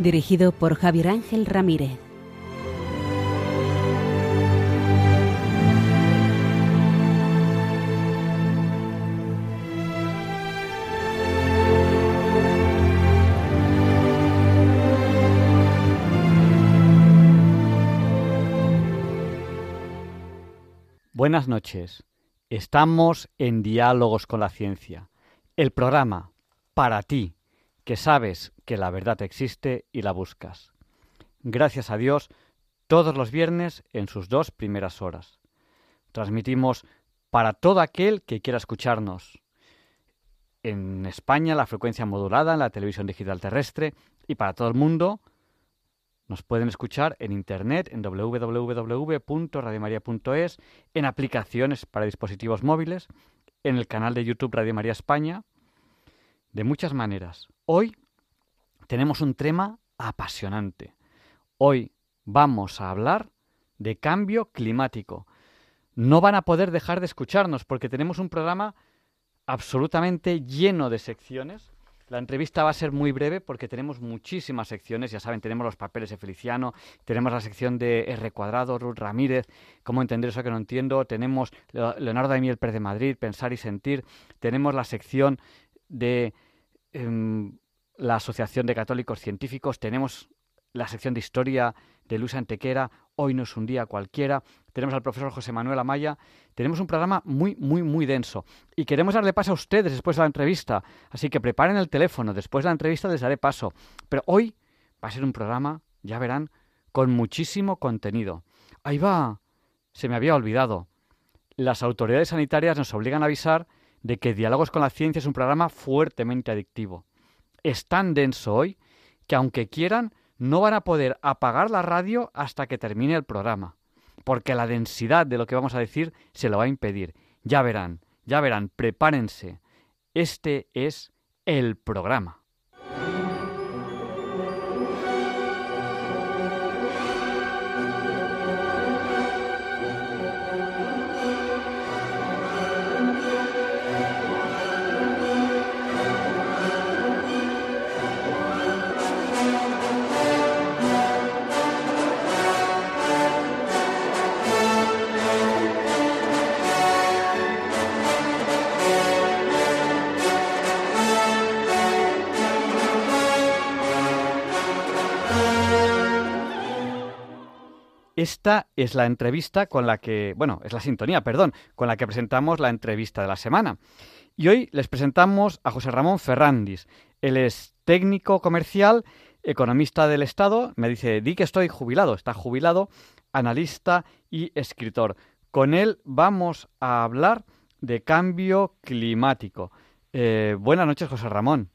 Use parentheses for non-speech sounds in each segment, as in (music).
Dirigido por Javier Ángel Ramírez. Buenas noches. Estamos en Diálogos con la Ciencia, el programa para ti, que sabes que la verdad existe y la buscas. Gracias a Dios, todos los viernes en sus dos primeras horas. Transmitimos para todo aquel que quiera escucharnos. En España la frecuencia modulada en la televisión digital terrestre y para todo el mundo nos pueden escuchar en internet en www.radiomaria.es, en aplicaciones para dispositivos móviles, en el canal de YouTube Radio María España, de muchas maneras. Hoy tenemos un tema apasionante. Hoy vamos a hablar de cambio climático. No van a poder dejar de escucharnos porque tenemos un programa absolutamente lleno de secciones la entrevista va a ser muy breve porque tenemos muchísimas secciones. Ya saben, tenemos los papeles de Feliciano, tenemos la sección de R cuadrado, Ruth Ramírez, cómo entender eso que no entiendo. Tenemos Leonardo Damiel Pérez de Madrid, Pensar y Sentir. Tenemos la sección de em, la Asociación de Católicos Científicos. Tenemos la sección de Historia de Luis Antequera, Hoy no es un día cualquiera, tenemos al profesor José Manuel Amaya, tenemos un programa muy, muy, muy denso. Y queremos darle paso a ustedes después de la entrevista, así que preparen el teléfono, después de la entrevista les daré paso, pero hoy va a ser un programa, ya verán, con muchísimo contenido. Ahí va, se me había olvidado. Las autoridades sanitarias nos obligan a avisar de que Diálogos con la Ciencia es un programa fuertemente adictivo. Es tan denso hoy que aunque quieran, no van a poder apagar la radio hasta que termine el programa, porque la densidad de lo que vamos a decir se lo va a impedir. Ya verán, ya verán, prepárense. Este es el programa. Esta es la entrevista con la que, bueno, es la sintonía, perdón, con la que presentamos la entrevista de la semana. Y hoy les presentamos a José Ramón Ferrandis. Él es técnico comercial, economista del Estado. Me dice, di que estoy jubilado. Está jubilado, analista y escritor. Con él vamos a hablar de cambio climático. Eh, buenas noches, José Ramón.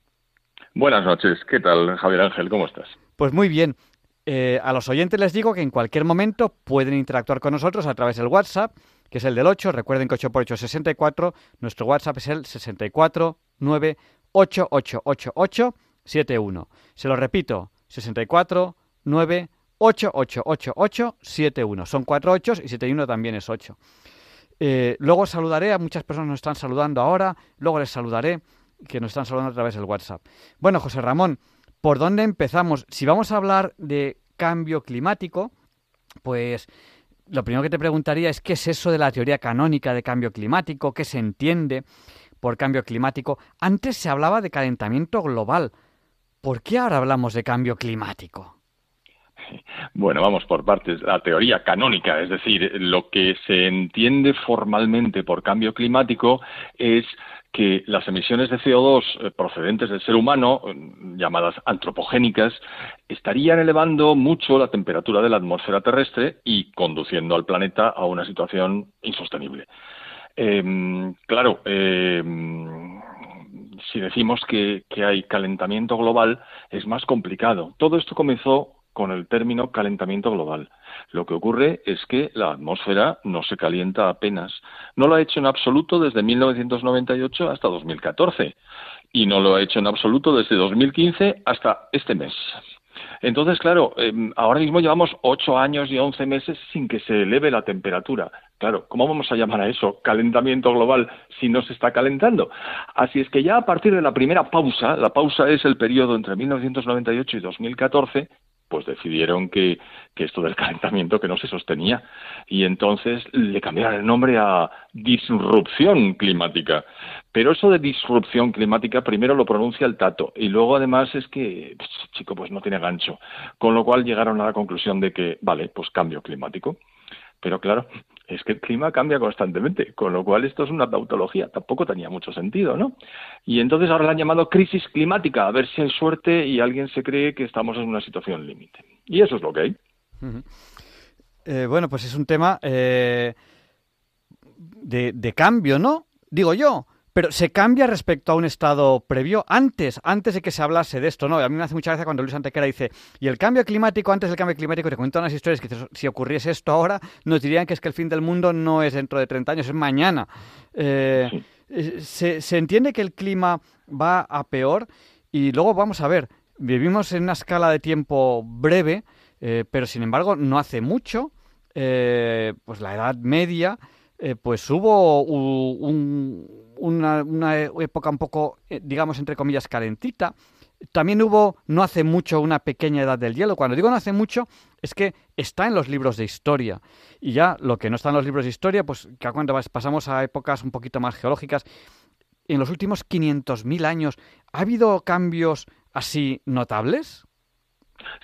Buenas noches. ¿Qué tal, Javier Ángel? ¿Cómo estás? Pues muy bien. Eh, a los oyentes les digo que en cualquier momento pueden interactuar con nosotros a través del WhatsApp, que es el del 8. Recuerden que 8 por 8 es 64. Nuestro WhatsApp es el 64 71. Se lo repito, 64 71. Son cuatro 8 y 71 también es 8. Eh, luego saludaré a muchas personas que nos están saludando ahora, luego les saludaré que nos están saludando a través del WhatsApp. Bueno, José Ramón, ¿por dónde empezamos? Si vamos a hablar de cambio climático, pues lo primero que te preguntaría es qué es eso de la teoría canónica de cambio climático, qué se entiende por cambio climático. Antes se hablaba de calentamiento global. ¿Por qué ahora hablamos de cambio climático? Bueno, vamos por partes. La teoría canónica, es decir, lo que se entiende formalmente por cambio climático es que las emisiones de CO2 eh, procedentes del ser humano, eh, llamadas antropogénicas, estarían elevando mucho la temperatura de la atmósfera terrestre y conduciendo al planeta a una situación insostenible. Em, claro, em, si decimos que, hay calentamiento global, es más complicado. Todo esto comenzó con el término calentamiento global. Lo que ocurre es que la atmósfera no se calienta apenas. No lo ha hecho en absoluto desde 1998 hasta 2014 y no lo ha hecho en absoluto desde 2015 hasta este mes. Entonces, claro, em, ahora mismo llevamos ocho años y once meses sin que se eleve la temperatura. Claro, ¿cómo vamos a llamar a eso calentamiento global si no se está calentando? Así es que ya a partir de la primera pausa, la pausa es el periodo entre 1998 y 2014, pues decidieron que, esto del calentamiento que no se sostenía y entonces le cambiaron el nombre a disrupción climática. Pero eso de disrupción climática primero lo pronuncia el tato y luego además es que, chico, pues no tiene gancho. Con lo cual llegaron a la conclusión de que, vale, pues cambio climático. Pero claro, es que el clima cambia constantemente, con lo cual esto es una tautología, tampoco tenía mucho sentido, ¿no? Y entonces ahora la han llamado crisis climática, a ver si hay suerte y alguien se cree que estamos en una situación límite. Y eso es lo que hay. Eh, bueno, pues es un tema eh, de, de cambio, ¿no? Digo yo, pero se cambia respecto a un estado previo antes, antes de que se hablase de esto, ¿no? A mí me hace mucha gracia cuando Luis Antequera dice, y el cambio climático, antes del cambio climático, te cuentan unas historias que si ocurriese esto ahora, nos dirían que es que el fin del mundo no es dentro de 30 años, es mañana. Eh, eh, se, entiende que el clima va a peor y luego vamos a ver, vivimos en una escala de tiempo breve, eh, pero sin embargo no hace mucho, pues la Edad Media, pues hubo un una, una época un poco, eh, digamos, entre comillas, calentita. También hubo, no hace mucho, una pequeña edad del hielo. Cuando digo no hace mucho, es que está en los libros de historia. Y ya lo que no está en los libros de historia, pues que cuando pasamos a épocas un poquito más geológicas, en los últimos 500.000 años, ¿ha habido cambios así notables?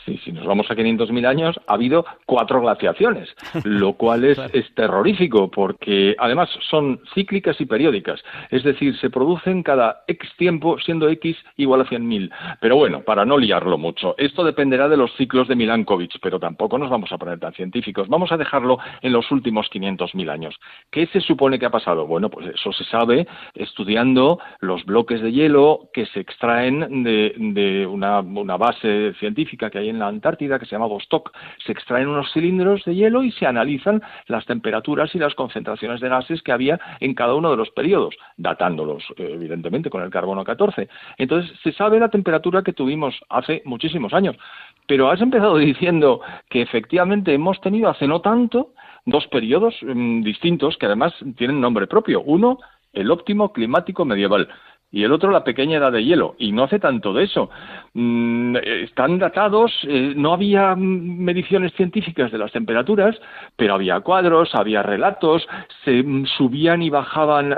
Sí, si nos vamos a 500.000 años, ha habido cuatro glaciaciones, (laughs) lo cual es, es, terrorífico porque además son cíclicas y periódicas, es decir, se producen cada X tiempo siendo X igual a 100.000. Pero bueno, para no liarlo mucho, esto dependerá de los ciclos de Milankovitch, pero tampoco nos vamos a poner tan científicos. Vamos a dejarlo en los últimos 500.000 años. ¿Qué se supone que ha pasado? Bueno, pues eso se sabe estudiando los bloques de hielo que se extraen de, de una, una base científica que hay en la Antártida, que se llama Vostok. Se extraen unos cilindros de hielo y se analizan las temperaturas y las concentraciones de gases que había en cada uno de los periodos, datándolos, eh, evidentemente, con el carbono 14. Entonces, se sabe la temperatura que tuvimos hace muchísimos años. Pero has empezado (laughs) diciendo que efectivamente hemos tenido hace no tanto dos periodos mm, distintos que además tienen nombre propio. Uno, el óptimo climático medieval y el otro la pequeña edad de hielo. Y no hace tanto de eso. Mm, están datados, eh, no había mediciones científicas de las temperaturas, pero había cuadros, había relatos, se mm, subían y bajaban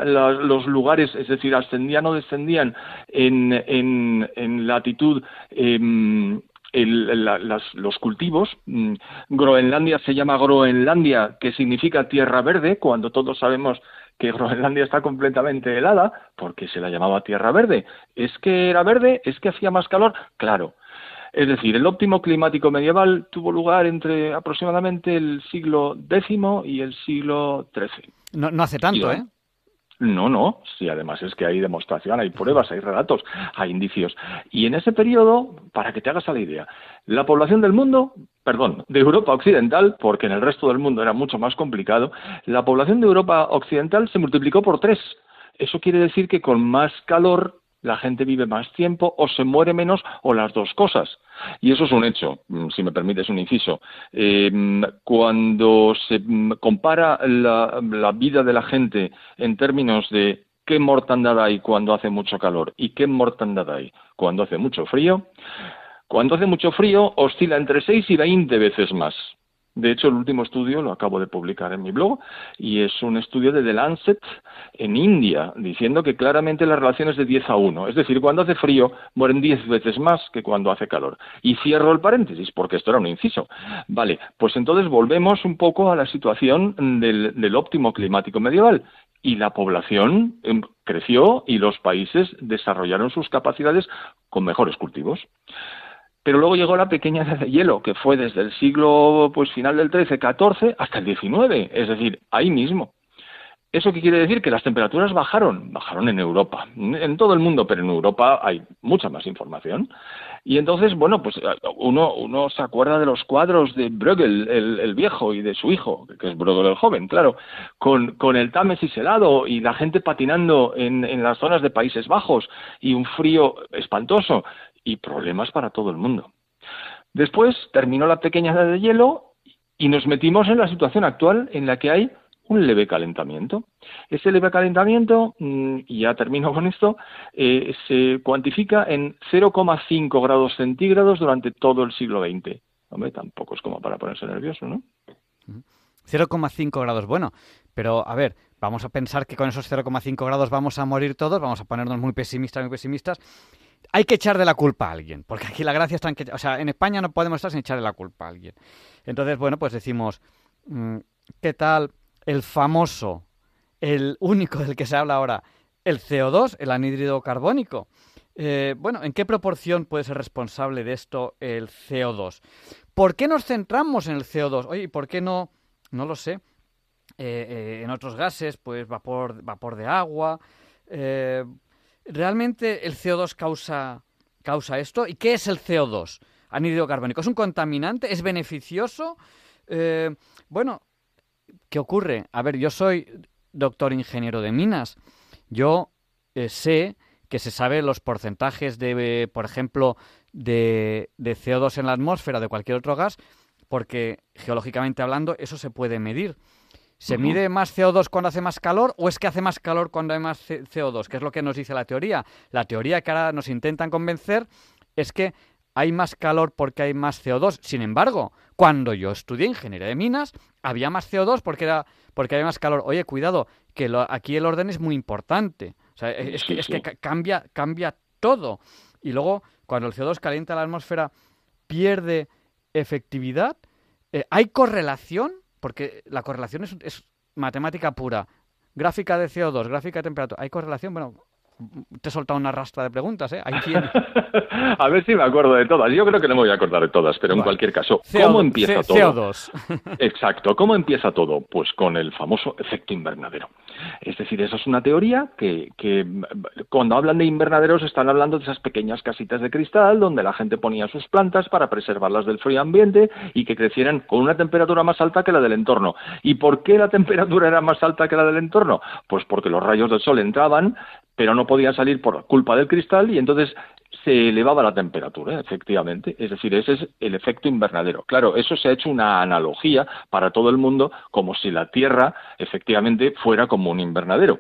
los lugares, es decir, ascendían o descendían en, en, latitud. Em, los cultivos. Mm, Groenlandia se llama Groenlandia, que significa tierra verde, cuando todos sabemos que Groenlandia está completamente helada, porque se la llamaba Tierra Verde. ¿Es que era verde? ¿Es que hacía más calor? Claro. Es decir, el óptimo climático medieval tuvo lugar entre aproximadamente el siglo X y el siglo XIII. No, no hace tanto, ¿eh? No, no, sí, además es que hay demostración, hay pruebas, hay relatos, hay indicios. Y en ese periodo, para que te hagas a la idea, la población del mundo, perdón, de Europa Occidental, porque en el resto del mundo era mucho más complicado, la población de Europa Occidental se multiplicó por tres. Eso quiere decir que con más calor la gente vive más tiempo o se muere menos o las dos cosas. Y eso es un hecho, mm, si me permites un inciso. Em, cuando se mm, compara la, la vida de la gente en términos de qué mortandad hay cuando hace mucho calor y qué mortandad hay cuando hace mucho frío, cuando hace mucho frío oscila entre 6 y 20 veces más. De hecho, el último estudio lo acabo de publicar en mi blog y es un estudio de The Lancet en India, diciendo que claramente la relación es de 10 a 1. Es decir, cuando hace frío mueren 10 veces más que cuando hace calor. Y cierro el paréntesis porque esto era un inciso. Vale, pues entonces volvemos un poco a la situación del, del óptimo climático medieval y la población em, creció y los países desarrollaron sus capacidades con mejores cultivos. Pero luego llegó la pequeña edad de hielo, que fue desde el siglo pues final del XIII, XIV hasta el XIX, es decir, ahí mismo. ¿Eso qué quiere decir? Que las temperaturas bajaron, bajaron en Europa, en todo el mundo, pero en Europa hay mucha más información. Y entonces, bueno, pues uno, uno se acuerda de los cuadros de Bruegel, el, viejo, y de su hijo, que es Bruegel el joven, claro, con, con el Támesis helado y la gente patinando en, en las zonas de Países Bajos y un frío espantoso y problemas para todo el mundo. Después terminó la pequeña edad de hielo y nos metimos en la situación actual en la que hay un leve calentamiento. Ese leve calentamiento, mm, y ya termino con esto, eh, se cuantifica en 0,5 grados centígrados durante todo el siglo XX. Hombre, tampoco es como para ponerse nervioso, ¿no? 0,5 grados, bueno, pero a ver, vamos a pensar que con esos 0,5 grados vamos a morir todos, vamos a ponernos muy pesimistas, muy pesimistas. Hay que echar de la culpa a alguien, porque aquí la gracia está en que, o sea, en España no podemos estar sin echarle la culpa a alguien. Entonces, bueno, pues decimos, mm, ¿qué tal el famoso, el único del que se habla ahora, el CO2, el anhídrido carbónico? Eh, bueno, ¿en qué proporción puede ser responsable de esto el CO2? ¿Por qué nos centramos en el CO2? Oye, ¿por qué no, no lo sé, eh, eh, en otros gases, pues vapor, vapor de agua? ¿Realmente el CO2 causa, causa esto? ¿Y qué es el CO2? Anhídrido carbónico. ¿Es un contaminante? ¿Es beneficioso? bueno, ¿qué ocurre? A ver, yo soy doctor ingeniero de minas. Yo sé que se sabe los porcentajes de, por ejemplo, de, CO2 en la atmósfera de cualquier otro gas, porque geológicamente hablando eso se puede medir. ¿Se mide más CO2 cuando hace más calor o es que hace más calor cuando hay más CO2? Que es lo que nos dice la teoría. La teoría que ahora nos intentan convencer es que hay más calor porque hay más CO2. Sin embargo, cuando yo estudié ingeniería de minas, había más CO2 porque, era, porque había más calor. Oye, cuidado, que aquí el orden es muy importante. O sea, es, que, es que cambia, cambia todo. Y luego, cuando el CO2 calienta la atmósfera, pierde efectividad. Eh, ¿Hay correlación? Porque la correlación es, es matemática pura. Gráfica de CO2, gráfica de temperatura. ¿Hay correlación? Bueno, te he soltado una rastra de preguntas, ¿eh? (laughs) A ver si me acuerdo de todas. Yo creo que no me voy a acordar de todas, pero en cualquier caso, ¿cómo empieza todo? CO2. (laughs) Exacto, ¿cómo empieza todo? Pues con el famoso efecto invernadero. Es decir, esa es una teoría que, que cuando hablan de invernaderos están hablando de esas pequeñas casitas de cristal donde la gente ponía sus plantas para preservarlas del frío ambiente y que crecieran con una temperatura más alta que la del entorno. ¿Y por qué la temperatura era más alta que la del entorno? Pues porque los rayos del sol entraban, pero no podía salir por culpa del cristal y entonces se elevaba la temperatura, efectivamente. Es decir, ese es el efecto invernadero. Claro, eso se ha hecho una analogía para todo el mundo, como si la Tierra efectivamente fuera como un invernadero.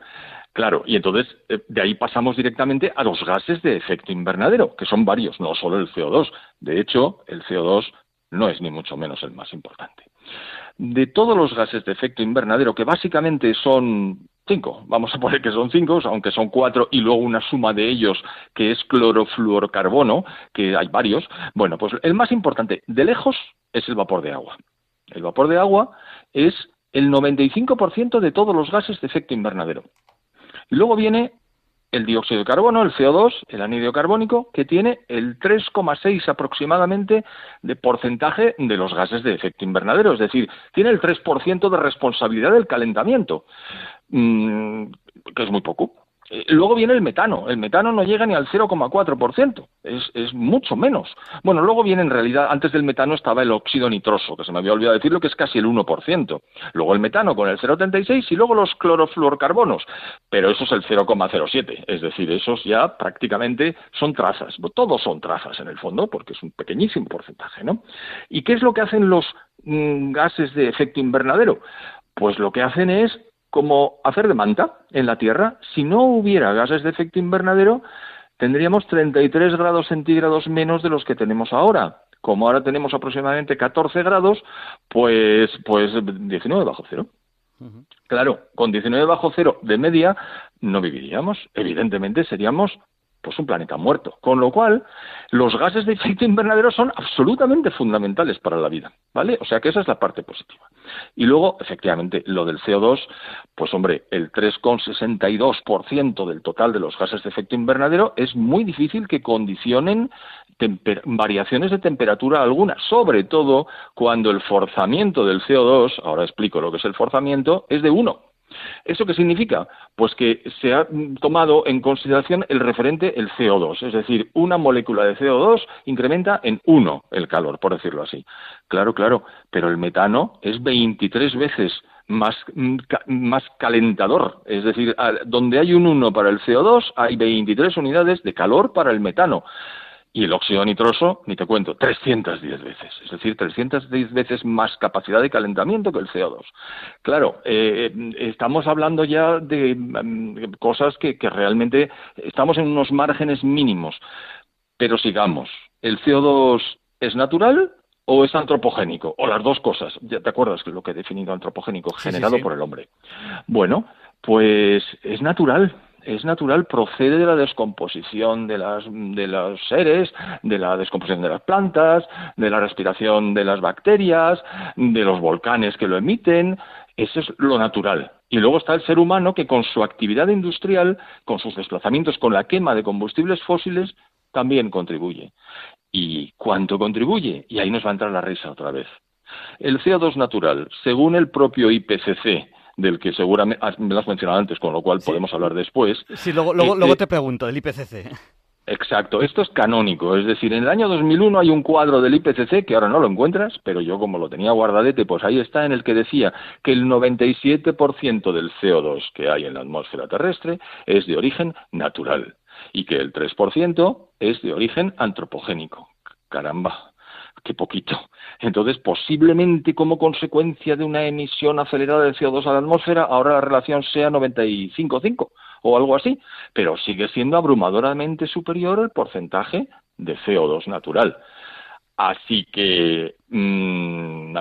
Claro, y entonces eh, de ahí pasamos directamente a los gases de efecto invernadero, que son varios, no solo el CO2. De hecho, el CO2 no es ni mucho menos el más importante. De todos los gases de efecto invernadero, que básicamente son cinco, vamos a poner que son cinco, aunque son cuatro y luego una suma de ellos que es clorofluorcarbono, que hay varios. Bueno, pues el más importante de lejos es el vapor de agua. El vapor de agua es el 95% de todos los gases de efecto invernadero. Luego viene el dióxido de carbono, el CO2, el anhídrido carbónico, que tiene el 3,6 aproximadamente de porcentaje de los gases de efecto invernadero, es decir, tiene el 3% de responsabilidad del calentamiento, mm, que es muy poco. Luego viene el metano. El metano no llega ni al 0,4%, es, es mucho menos. Bueno, luego viene en realidad, antes del metano estaba el óxido nitroso, que se me había olvidado decirlo, que es casi el 1%. Luego el metano con el 0,36 y luego los clorofluorcarbonos, pero eso es el 0,07, es decir, esos ya prácticamente son trazas. Todos son trazas en el fondo, porque es un pequeñísimo porcentaje, ¿no? ¿Y qué es lo que hacen los mm, gases de efecto invernadero? Pues lo que hacen es como hacer de manta en la Tierra. Si no hubiera gases de efecto invernadero, tendríamos 33 grados centígrados menos de los que tenemos ahora. Como ahora tenemos aproximadamente 14 grados, pues, pues 19 bajo cero. Claro, con 19 bajo cero de media no viviríamos. Evidentemente seríamos pues un planeta muerto. Con lo cual, los gases de efecto invernadero son absolutamente fundamentales para la vida, ¿vale? O sea que esa es la parte positiva. Y luego, efectivamente, lo del CO2, pues hombre, el 3,62% del total de los gases de efecto invernadero es muy difícil que condicionen variaciones de temperatura alguna, sobre todo cuando el forzamiento del CO2, ahora explico lo que es el forzamiento, es de 1. ¿Eso qué significa? Pues que se ha tomado en consideración el referente, el CO2, es decir, una molécula de CO2 incrementa en uno el calor, por decirlo así. Claro, claro, pero el metano es 23 veces más, más calentador. Es decir, donde hay un 1 para el CO2, hay 23 unidades de calor para el metano. Y el óxido nitroso, ni te cuento, 310 veces. Es decir, 310 veces más capacidad de calentamiento que el CO2. Claro, eh, estamos hablando ya de mm, cosas que, que realmente estamos en unos márgenes mínimos. Pero sigamos. ¿El CO2 es natural? o es antropogénico, o las dos cosas. ¿Ya ¿Te acuerdas que lo que he definido antropogénico, generado por el hombre? Bueno, pues es natural es natural, procede de la descomposición de, las, de los seres, de la descomposición de las plantas, de la respiración de las bacterias, de los volcanes que lo emiten. Eso es lo natural. Y luego está el ser humano que con su actividad industrial, con sus desplazamientos, con la quema de combustibles fósiles, también contribuye. ¿Y cuánto contribuye? Y ahí nos va a entrar la risa otra vez. El CO2 natural, según el propio IPCC, del que seguramente me lo has mencionado antes, con lo cual podemos hablar después. Sí, luego, luego, luego te pregunto, del IPCC. Exacto, esto es canónico, es decir, en el año 2001 hay un cuadro del IPCC que ahora no lo encuentras, pero yo como lo tenía guardadete, pues ahí está en el que decía que el 97% del CO2 que hay en la atmósfera terrestre es de origen natural y que el 3% es de origen antropogénico. Caramba, qué poquito. Entonces, posiblemente como consecuencia de una emisión acelerada de CO2 a la atmósfera, ahora la relación sea 95-5 o algo así, pero sigue siendo abrumadoramente superior el porcentaje de CO2 natural. Así que mmm,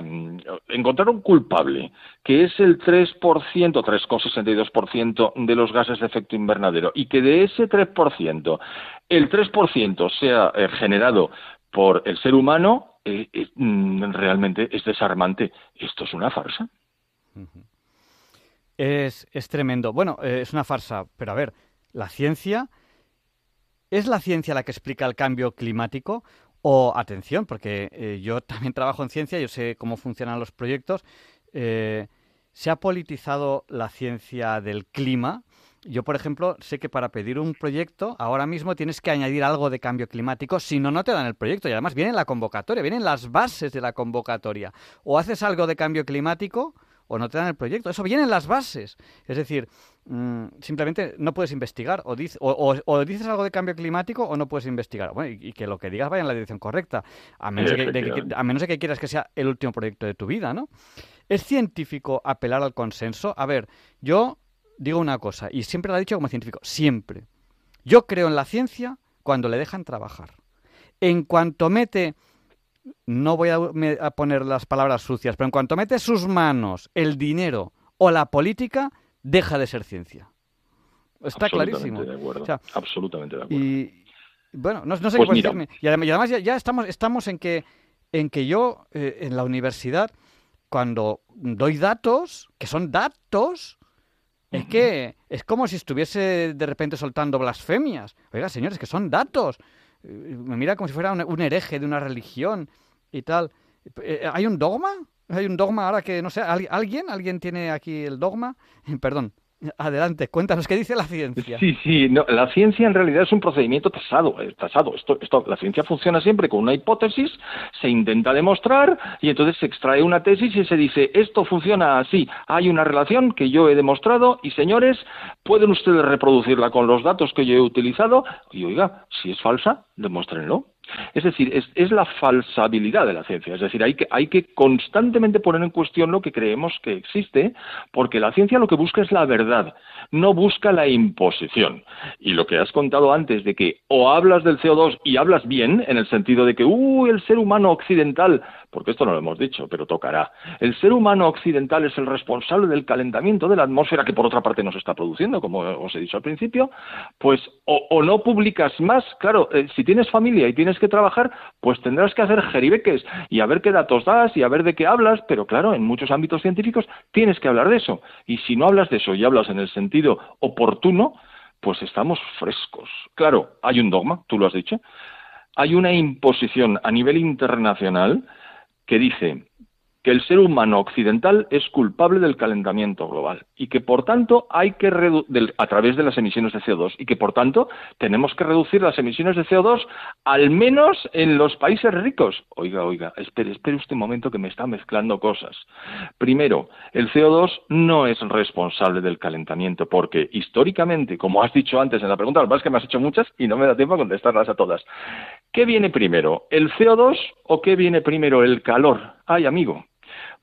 encontrar un culpable, que es el 3%, 3,62% de los gases de efecto invernadero, y que de ese 3%, el 3% sea eh, generado por el ser humano, eh, mm, realmente es desarmante. Esto es una farsa. Es, es tremendo. Bueno, eh, es una farsa, pero a ver, la ciencia... ¿Es la ciencia la que explica el cambio climático? O, atención, porque eh, yo (laughs) también trabajo en ciencia, yo sé cómo funcionan los proyectos. ¿Se ha politizado la ciencia del clima? Yo, por ejemplo, sé que para pedir un proyecto, ahora mismo tienes que añadir algo de cambio climático, si no, no te dan el proyecto. Y además viene la convocatoria, vienen las bases de la convocatoria. O haces algo de cambio climático o no te dan el proyecto. Eso viene en las bases. Es decir, mm, simplemente no puedes investigar. O, o, dices algo de cambio climático o no puedes investigar. Bueno, y, que lo que digas vaya en la dirección correcta. A menos, a menos de que quieras que sea el último proyecto de tu vida, ¿no? ¿Es científico apelar al consenso? A ver, yo digo una cosa, y siempre lo he dicho como científico, siempre. Yo creo en la ciencia cuando le dejan trabajar. En cuanto mete, no voy a, poner las palabras sucias, pero en cuanto mete sus manos el dinero o la política, deja de ser ciencia. Está clarísimo. De acuerdo. Absolutamente de acuerdo. Y bueno, no, sé qué pues decirme. Y además, ya, estamos, estamos en que en que yo eh, en la universidad cuando doy datos, que son datos, es que es como si estuviese de repente soltando blasfemias. Oiga, señores, que son datos. Eh, me mira como si fuera un, hereje de una religión y tal. Eh, ¿Hay un dogma? ¿Hay un dogma ahora que, no sé, alguien? ¿Alguien tiene aquí el dogma? (laughs) Perdón, Adelante, cuéntanos qué dice la ciencia. Sí, sí, la ciencia en realidad es un procedimiento tasado, eh, tasado. Esto, esto, la ciencia funciona siempre con una hipótesis, se intenta demostrar y entonces se extrae una tesis y se dice esto funciona así. Hay una relación que yo he demostrado y señores, pueden ustedes reproducirla con los datos que yo he utilizado y oiga, si es falsa, demuéstrenlo. Es decir, es, la falsabilidad de la ciencia. Es decir, hay que, hay que constantemente poner en cuestión lo que creemos que existe, porque la ciencia lo que busca es la verdad, no busca la imposición. Y lo que has contado antes de que o hablas del CO2 y hablas bien, en el sentido de que, uy, el ser humano occidental porque esto no lo hemos dicho, pero tocará. El ser humano occidental es el responsable del calentamiento de la atmósfera que por otra parte nos está produciendo, como os he dicho al principio, pues o, no publicas más, claro, eh, si tienes familia y tienes que trabajar, pues tendrás que hacer jeribeques y a ver qué datos das y a ver de qué hablas, pero claro, en muchos ámbitos científicos tienes que hablar de eso. Y si no hablas de eso y hablas en el sentido oportuno, pues estamos frescos. Claro, hay un dogma, tú lo has dicho, hay una imposición a nivel internacional que dice que el ser humano occidental es culpable del calentamiento global y que por tanto hay que a través de las emisiones de CO2 y que por tanto tenemos que reducir las emisiones de CO2 al menos en los países ricos. Oiga, oiga, espere, espere usted un momento que me está mezclando cosas. Primero, el CO2 no es responsable del calentamiento porque históricamente, como has dicho antes en la pregunta, lo que que me has hecho muchas y no me da tiempo a contestarlas a todas. ¿Qué viene primero, el CO2 o qué viene primero, el calor? Ay, amigo,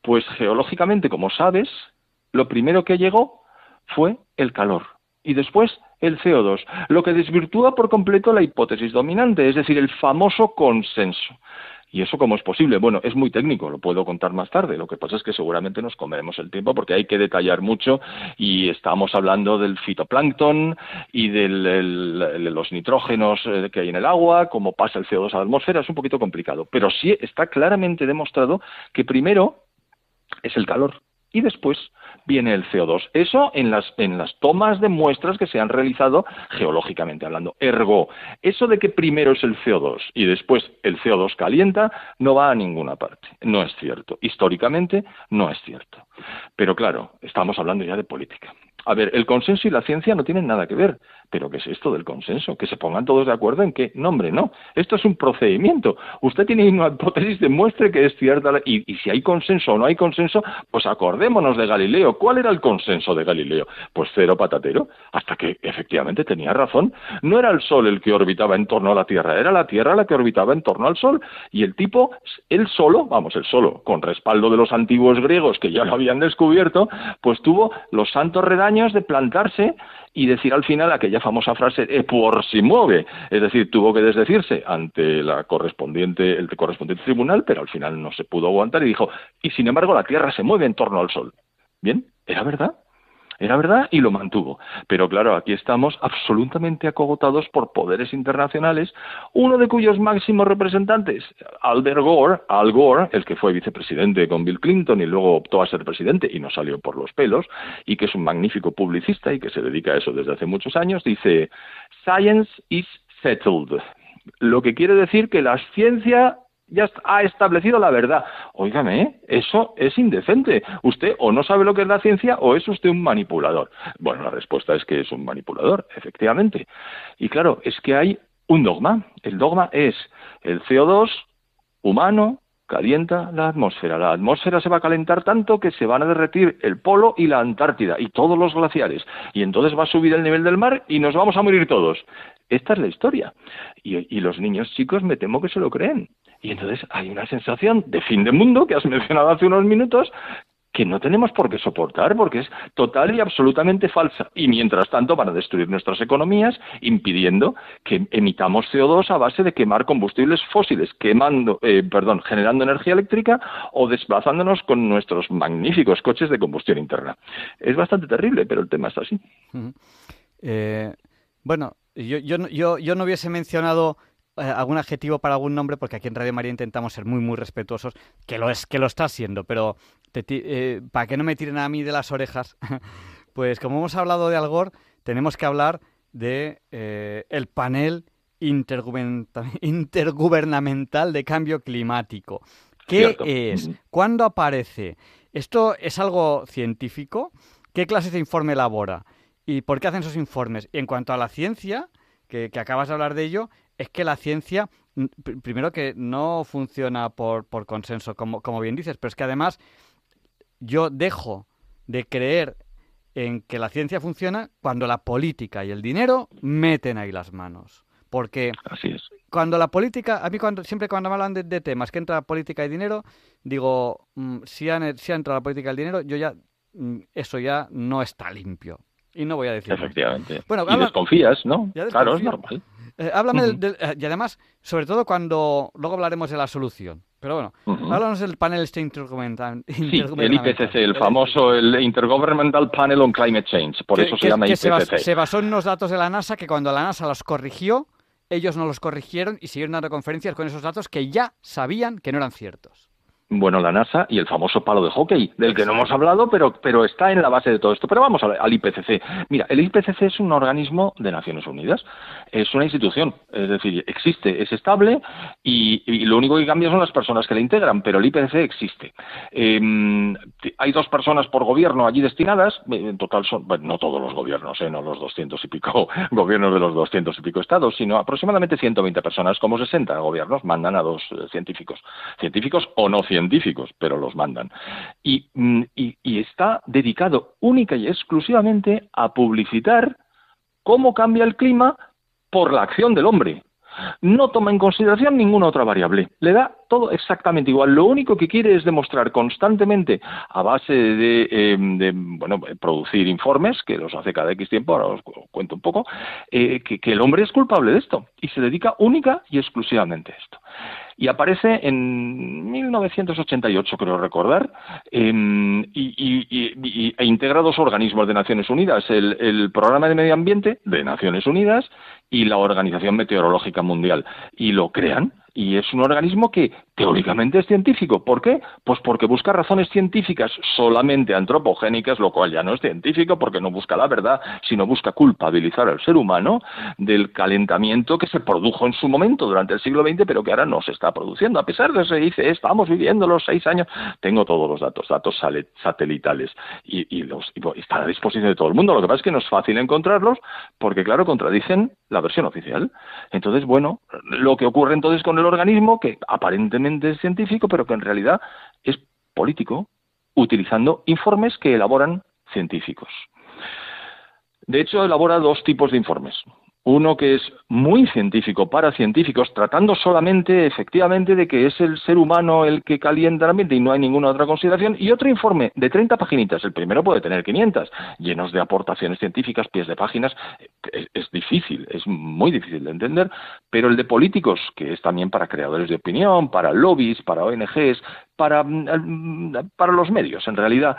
pues geológicamente, como sabes, lo primero que llegó fue el calor y después el CO2, lo que desvirtúa por completo la hipótesis dominante, es decir, el famoso consenso. ¿Y eso cómo es posible? Bueno, es muy técnico, lo puedo contar más tarde. Lo que pasa es que seguramente nos comeremos el tiempo porque hay que detallar mucho y estamos hablando del fitoplancton y de los nitrógenos eh, que hay en el agua, cómo pasa el CO2 a la atmósfera, es un poquito complicado. Pero sí está claramente demostrado que primero es el calor y después viene el CO2. Eso en las, en las tomas de muestras que se han realizado geológicamente hablando. Ergo, eso de que primero es el CO2 y después el CO2 calienta no va a ninguna parte. No es cierto. Históricamente no es cierto. Pero claro, estamos hablando ya de política. A ver, el consenso y la ciencia no tienen nada que ver. ¿Pero qué es esto del consenso? Que se pongan todos de acuerdo en qué nombre, no. Esto es un procedimiento. Usted tiene una hipótesis, demuestre que es cierta y, y, si hay consenso o no hay consenso, pues acordémonos de Galileo. ¿Cuál era el consenso de Galileo? Pues cero patatero, hasta que efectivamente tenía razón. No era el Sol el que orbitaba en torno a la Tierra, era la Tierra la que orbitaba en torno al Sol. Y el tipo, él solo, vamos, él solo, con respaldo de los antiguos griegos que ya lo habían descubierto, pues tuvo los santos redaños de plantarse y decir al final aquella famosa frase e por si mueve, es decir, tuvo que desdecirse ante la correspondiente, el correspondiente tribunal, pero al final no se pudo aguantar y dijo, y sin embargo la Tierra se mueve en torno al Sol. Bien, ¿era verdad? Era verdad y lo mantuvo. Pero claro, aquí estamos absolutamente acogotados por poderes internacionales, uno de cuyos máximos representantes, Albert Gore, Al Gore, el que fue vicepresidente con Bill Clinton y luego optó a ser presidente y no salió por los pelos, y que es un magnífico publicista y que se dedica a eso desde hace muchos años, dice, Science is settled. Lo que quiere decir que la ciencia ya ha establecido la verdad. Óigame, eso es indecente. Usted o no sabe lo que es la ciencia o es usted un manipulador. Bueno, la respuesta es que es un manipulador, efectivamente. Y claro, es que hay un dogma. El dogma es el CO2 humano calienta la atmósfera. La atmósfera se va a calentar tanto que se van a derretir el polo y la Antártida y todos los glaciares. Y entonces va a subir el nivel del mar y nos vamos a morir todos. Esta es la historia. Y los niños chicos me temo que se lo creen. Y entonces hay una sensación de fin de mundo que has mencionado hace unos minutos que no tenemos por qué soportar porque es total y absolutamente falsa. Y mientras tanto van a destruir nuestras economías impidiendo que emitamos CO2 a base de quemar combustibles fósiles, quemando, eh, perdón, generando energía eléctrica o desplazándonos con nuestros magníficos coches de combustión interna. Es bastante terrible, pero el tema está así. Eh, bueno, yo, yo, yo, yo no hubiese mencionado eh, algún adjetivo para algún nombre, porque aquí en Radio María intentamos ser muy, muy respetuosos, que lo es, que lo está siendo, pero eh, para que no me tiren a mí de las orejas, (laughs) pues como hemos hablado de Algor, tenemos que hablar de eh, el panel intergubernamental de cambio climático. ¿Qué es? ¿Cuándo aparece? ¿Esto es algo científico? ¿Qué clases de informe elabora? ¿Y por qué hacen esos informes? Y en cuanto a la ciencia, que, que acabas de hablar de ello, es que la ciencia, primero que no funciona por, por consenso, como, como bien dices, pero es que además yo dejo de creer en que la ciencia funciona cuando la política y el dinero meten ahí las manos. Porque cuando la política, a mí cuando, siempre cuando me hablan de, temas que entra política y dinero, digo, mm, si, han, si ha entrado la política y el dinero, yo ya, mm, eso ya no está limpio. Y no voy a decir. Efectivamente. Bueno, y desconfías, ¿no? Claro, es normal. Eh, háblame del, eh, y además, sobre todo cuando luego hablaremos de la solución. Pero bueno, háblanos del panel este intergubernamental. Sí, el IPCC, el famoso el Intergovernmental Panel on Climate Change, por eso se llama IPCC. Se, basó en unos datos de la NASA que cuando la NASA los corrigió, ellos no los corrigieron y siguieron dando conferencias con esos datos que ya sabían que no eran ciertos. Bueno, la NASA y el famoso palo de hockey, del que no hemos hablado, pero, pero está en la base de todo esto. Pero vamos al, IPCC. Mira, el IPCC es un organismo de Naciones Unidas, es una institución, es decir, existe, es estable y, lo único que cambia son las personas que la integran, pero el IPCC existe. Em, hay dos personas por gobierno allí destinadas, en total son, bueno, no todos los gobiernos, ¿eh? no los doscientos y pico (laughs) gobiernos de los doscientos y pico estados, sino aproximadamente 120 personas, como 60 gobiernos mandan a dos eh, científicos, científicos o no científicos científicos, pero los mandan. Mm, y, está dedicado única y exclusivamente a publicitar cómo cambia el clima por la acción del hombre. No toma en consideración ninguna otra variable. Le da todo exactamente igual. Lo único que quiere es demostrar constantemente, a base de, em, bueno, producir informes, que los hace cada X tiempo, ahora os cuento un poco, eh, que el hombre es culpable de esto y se dedica única y exclusivamente a esto y aparece en 1988, creo recordar, em, y, e integra dos organismos de Naciones Unidas, el, el Programa de Medio Ambiente de Naciones Unidas y la Organización Meteorológica Mundial. Y lo crean y es un organismo que teóricamente es científico. ¿Por qué? Pues porque busca razones científicas solamente antropogénicas, lo cual ya no es científico porque no busca la verdad, sino busca culpabilizar al ser humano del calentamiento que se produjo en su momento durante el siglo XX, pero que ahora no se está produciendo. A pesar de que se dice, estamos viviendo los seis años, tengo todos los datos, datos satelitales, y, los, y están a disposición de todo el mundo. Lo que pasa es que no es fácil encontrarlos porque, claro, contradicen la versión oficial. Entonces, bueno, lo que ocurre entonces con el organismo, que aparentemente es científico, pero que en realidad es político, utilizando informes que elaboran científicos. De hecho, elabora dos tipos de informes uno que es muy científico para científicos, tratando solamente efectivamente de que es el ser humano el que calienta el ambiente y no hay ninguna otra consideración, y otro informe de 30 paginitas, el primero puede tener 500, llenos de aportaciones científicas, pies de páginas, es, difícil, es muy difícil de entender, pero el de políticos, que es también para creadores de opinión, para lobbies, para ONGs, para, mm, para los medios, en realidad,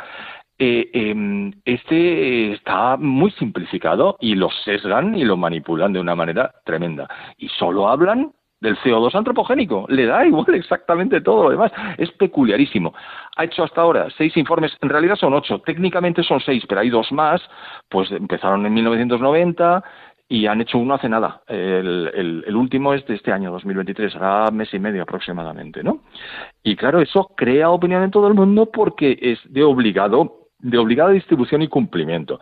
eh, em, este está muy simplificado y lo sesgan y lo manipulan de una manera tremenda. Y solo hablan del CO2 antropogénico. Le da igual exactamente todo lo demás. Es peculiarísimo. Ha hecho hasta ahora seis informes, en realidad son ocho, técnicamente son seis, pero hay dos más, pues empezaron en 1990 y han hecho uno hace nada. El, último es de este año, 2023, hará mes y medio aproximadamente, ¿no? Y claro, eso crea opinión en todo el mundo porque es de obligado de obligada distribución y cumplimiento.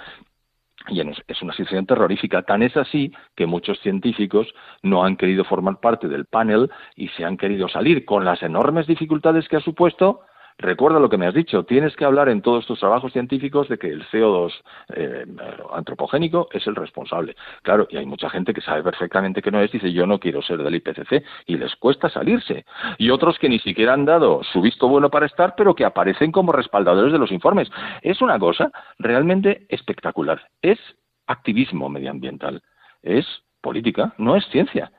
Y es una situación terrorífica. Tan es así que muchos científicos no han querido formar parte del panel y se han querido salir con las enormes dificultades que ha supuesto Recuerda lo que me has dicho, tienes que hablar en todos tus trabajos científicos de que el CO2 eh, antropogénico es el responsable. Claro, y hay mucha gente que sabe perfectamente que no es, dice yo no quiero ser del IPCC y les cuesta salirse. Y otros que ni siquiera han dado su visto bueno para estar, pero que aparecen como respaldadores de los informes. Es una cosa realmente espectacular. Es activismo medioambiental. Es política, no es ciencia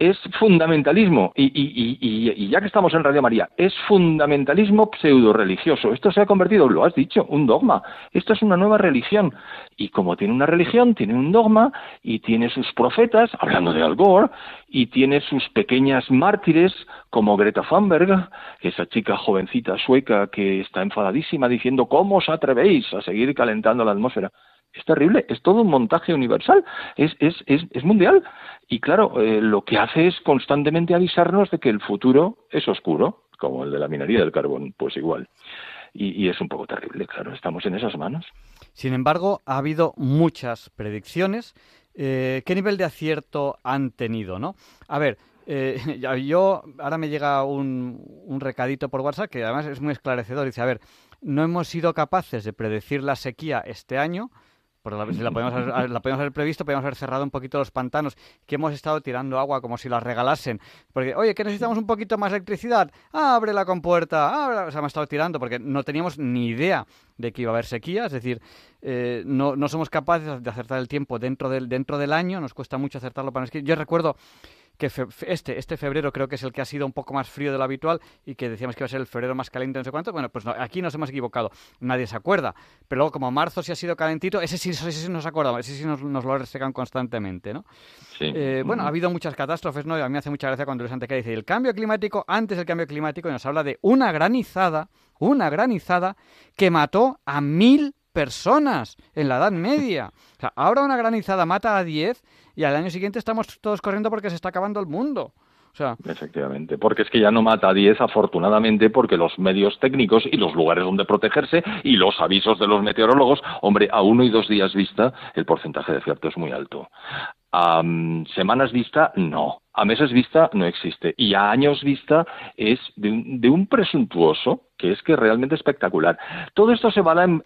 es fundamentalismo, y, ya que estamos en Radio María, es fundamentalismo pseudo-religioso. Esto se ha convertido, lo has dicho, un dogma. Esto es una nueva religión. Y como tiene una religión, tiene un dogma, y tiene sus profetas, hablando de Al Gore, y tiene sus pequeñas mártires, como Greta Thunberg, esa chica jovencita sueca que está enfadadísima diciendo, ¿cómo os atrevéis a seguir calentando la atmósfera? Es terrible, es todo un montaje universal, es, es, es, es mundial. Y claro, eh, lo que hace es constantemente avisarnos de que el futuro es oscuro, como el de la minería del carbón, pues igual. Y, es un poco terrible, claro, estamos en esas manos. Sin embargo, ha habido muchas predicciones. Eh, ¿Qué nivel de acierto han tenido, no? A ver, eh, (laughs) yo ahora me llega un, un recadito por WhatsApp que además es muy esclarecedor. Dice, a ver, no hemos sido capaces de predecir la sequía este año, porque la, si la (laughs) podemos, haber, la podemos haber previsto, podemos haber cerrado un poquito los pantanos, que hemos estado tirando agua como si las regalasen. Porque, oye, que necesitamos un poquito más electricidad, abre la compuerta, abre... o sea, hemos estado tirando porque no teníamos ni idea de que iba a haber sequía, es decir, eh, no, no somos capaces de acertar el tiempo dentro del, dentro del año, nos cuesta mucho acertarlo para Yo recuerdo que este, este febrero creo que es el que ha sido un poco más frío de lo habitual y que decíamos que iba a ser el febrero más caliente, no sé cuánto. Bueno, pues aquí nos hemos equivocado. Nadie se acuerda. Pero luego, como marzo sí ha sido calentito, ese sí, ese sí nos acordamos, ese sí nos, lo resecan constantemente, ¿no? Sí. Eh, bueno, ha habido muchas catástrofes, ¿no? Y a mí me hace mucha gracia cuando Luis Antequera dice el cambio climático, antes del cambio climático, y nos habla de una granizada, una granizada que mató a mil personas en la Edad Media. O sea, ahora una granizada mata a 10 y al año siguiente estamos todos corriendo porque se está acabando el mundo. O sea, Efectivamente, porque es que ya no mata a 10 afortunadamente porque los medios técnicos y los lugares donde protegerse y los avisos de los meteorólogos, hombre, a uno y dos días vista el porcentaje de cierto es muy alto. A semanas vista, no. A meses vista no existe. Y a años vista es de un, presuntuoso que es que realmente espectacular. Todo esto se,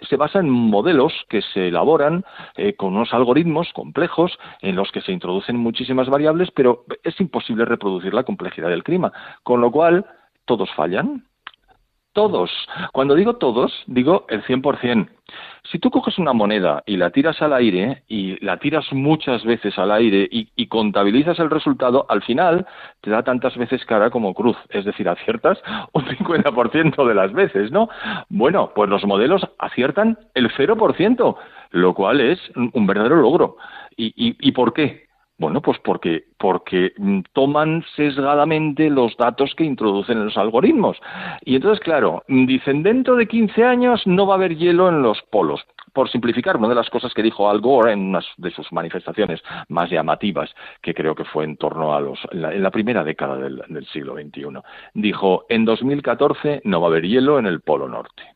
se basa en modelos que se elaboran eh, con unos algoritmos complejos en los que se introducen muchísimas variables, pero es imposible reproducir la complejidad del clima. Con lo cual, todos fallan. Todos. Cuando digo todos, digo el 100%. Si tú coges una moneda y la tiras al aire y la tiras muchas veces al aire y, contabilizas el resultado, al final te da tantas veces cara como cruz, es decir, aciertas (laughs) un 50% de las veces, ¿no? Bueno, pues los modelos aciertan el 0%, lo cual es un verdadero logro. ¿Y, y por qué? Bueno, pues porque, porque mm, toman sesgadamente los datos que introducen en los algoritmos. Y entonces, claro, dicen, dentro de 15 años no va a haber hielo en los polos. Por simplificar, una de las cosas que dijo Al Gore en una de sus manifestaciones más llamativas, que creo que fue en torno a los, en la, primera década del, del siglo XXI, dijo, en 2014 no va a haber hielo en el Polo Norte.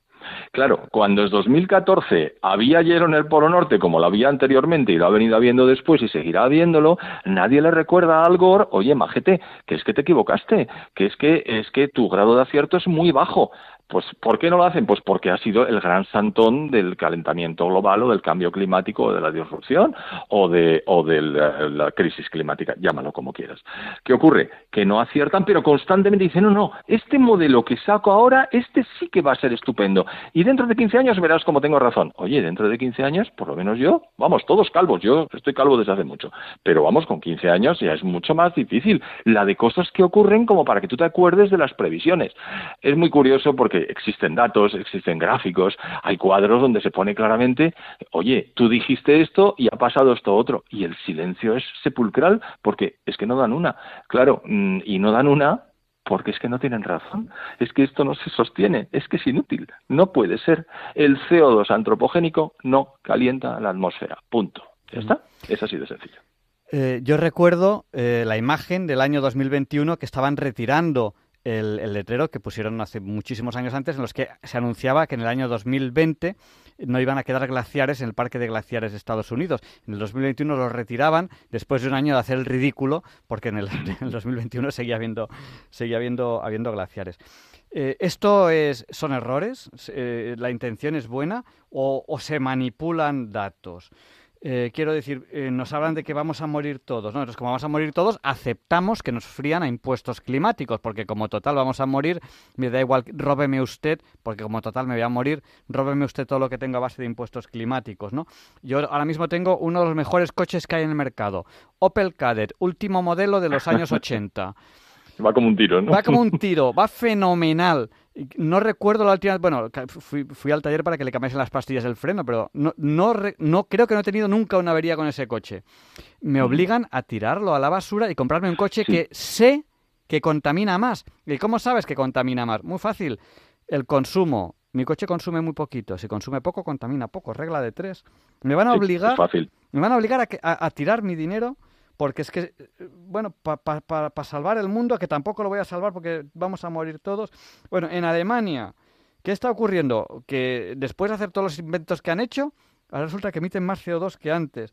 Claro, cuando en 2014 había hielo en el Polo Norte como lo había anteriormente y lo ha venido habiendo después y seguirá habiéndolo, nadie le recuerda a Al Gore, oye, majete, que es que te equivocaste, que es que es que tu grado de acierto es muy bajo. Pues, ¿por qué no lo hacen? Pues porque ha sido el gran santón del calentamiento global o del cambio climático o de la disrupción o de, o de la, crisis climática, llámalo como quieras. ¿Qué ocurre? Que no aciertan, pero constantemente dicen, no, no, este modelo que saco ahora, este sí que va a ser estupendo. Y dentro de 15 años verás cómo tengo razón. Oye, dentro de 15 años, por lo menos yo, vamos, todos calvos, yo estoy calvo desde hace mucho, pero vamos, con 15 años ya es mucho más difícil la de cosas que ocurren como para que tú te acuerdes de las previsiones. Es muy curioso porque existen datos, existen gráficos, hay cuadros donde se pone claramente, oye, tú dijiste esto y ha pasado esto otro, y el silencio es sepulcral porque es que no dan una. Claro, mm, y no dan una porque es que no tienen razón, es que esto no se sostiene, es que es inútil, no puede ser. El CO2 antropogénico no calienta la atmósfera, punto. ¿Ya está? Es así de sencillo. Eh, yo recuerdo eh, la imagen del año 2021 que estaban retirando el, letrero que pusieron hace muchísimos años antes, en los que se anunciaba que en el año 2020 no iban a quedar glaciares en el Parque de Glaciares de Estados Unidos. En el 2021 los retiraban después de un año de hacer el ridículo, porque en el, (laughs) 2021 seguía habiendo, seguía habiendo, habiendo glaciares. Eh, ¿Esto es, son errores? Eh, ¿La intención es buena o se manipulan datos? Eh, quiero decir, eh, nos hablan de que vamos a morir todos. Nosotros, como vamos a morir todos, aceptamos que nos frían a impuestos climáticos, porque como total vamos a morir, me da igual, róbeme usted, porque como total me voy a morir, róbeme usted todo lo que tenga a base de impuestos climáticos, ¿no? Yo ahora mismo tengo uno de los mejores coches que hay en el mercado, Opel Kadett, último modelo de los años (laughs) 80. Va como un tiro, ¿no? Va como un (laughs) tiro, va fenomenal. No recuerdo la última bueno, fui, fui, al taller para que le cambiasen las pastillas del freno, pero no, no, no creo que no he tenido nunca una avería con ese coche. Me obligan a tirarlo a la basura y comprarme un coche que sé que contamina más. ¿Y cómo sabes que contamina más? Muy fácil. El consumo. Mi coche consume muy poquito. Si consume poco, contamina poco. Regla de tres. Me van a obligar, me van a, obligar a, a tirar mi dinero porque es que, bueno, para salvar el mundo, que tampoco lo voy a salvar porque vamos a morir todos. Bueno, en Alemania, ¿qué está ocurriendo? Que después de hacer todos los inventos que han hecho, ahora resulta que emiten más CO2 que antes.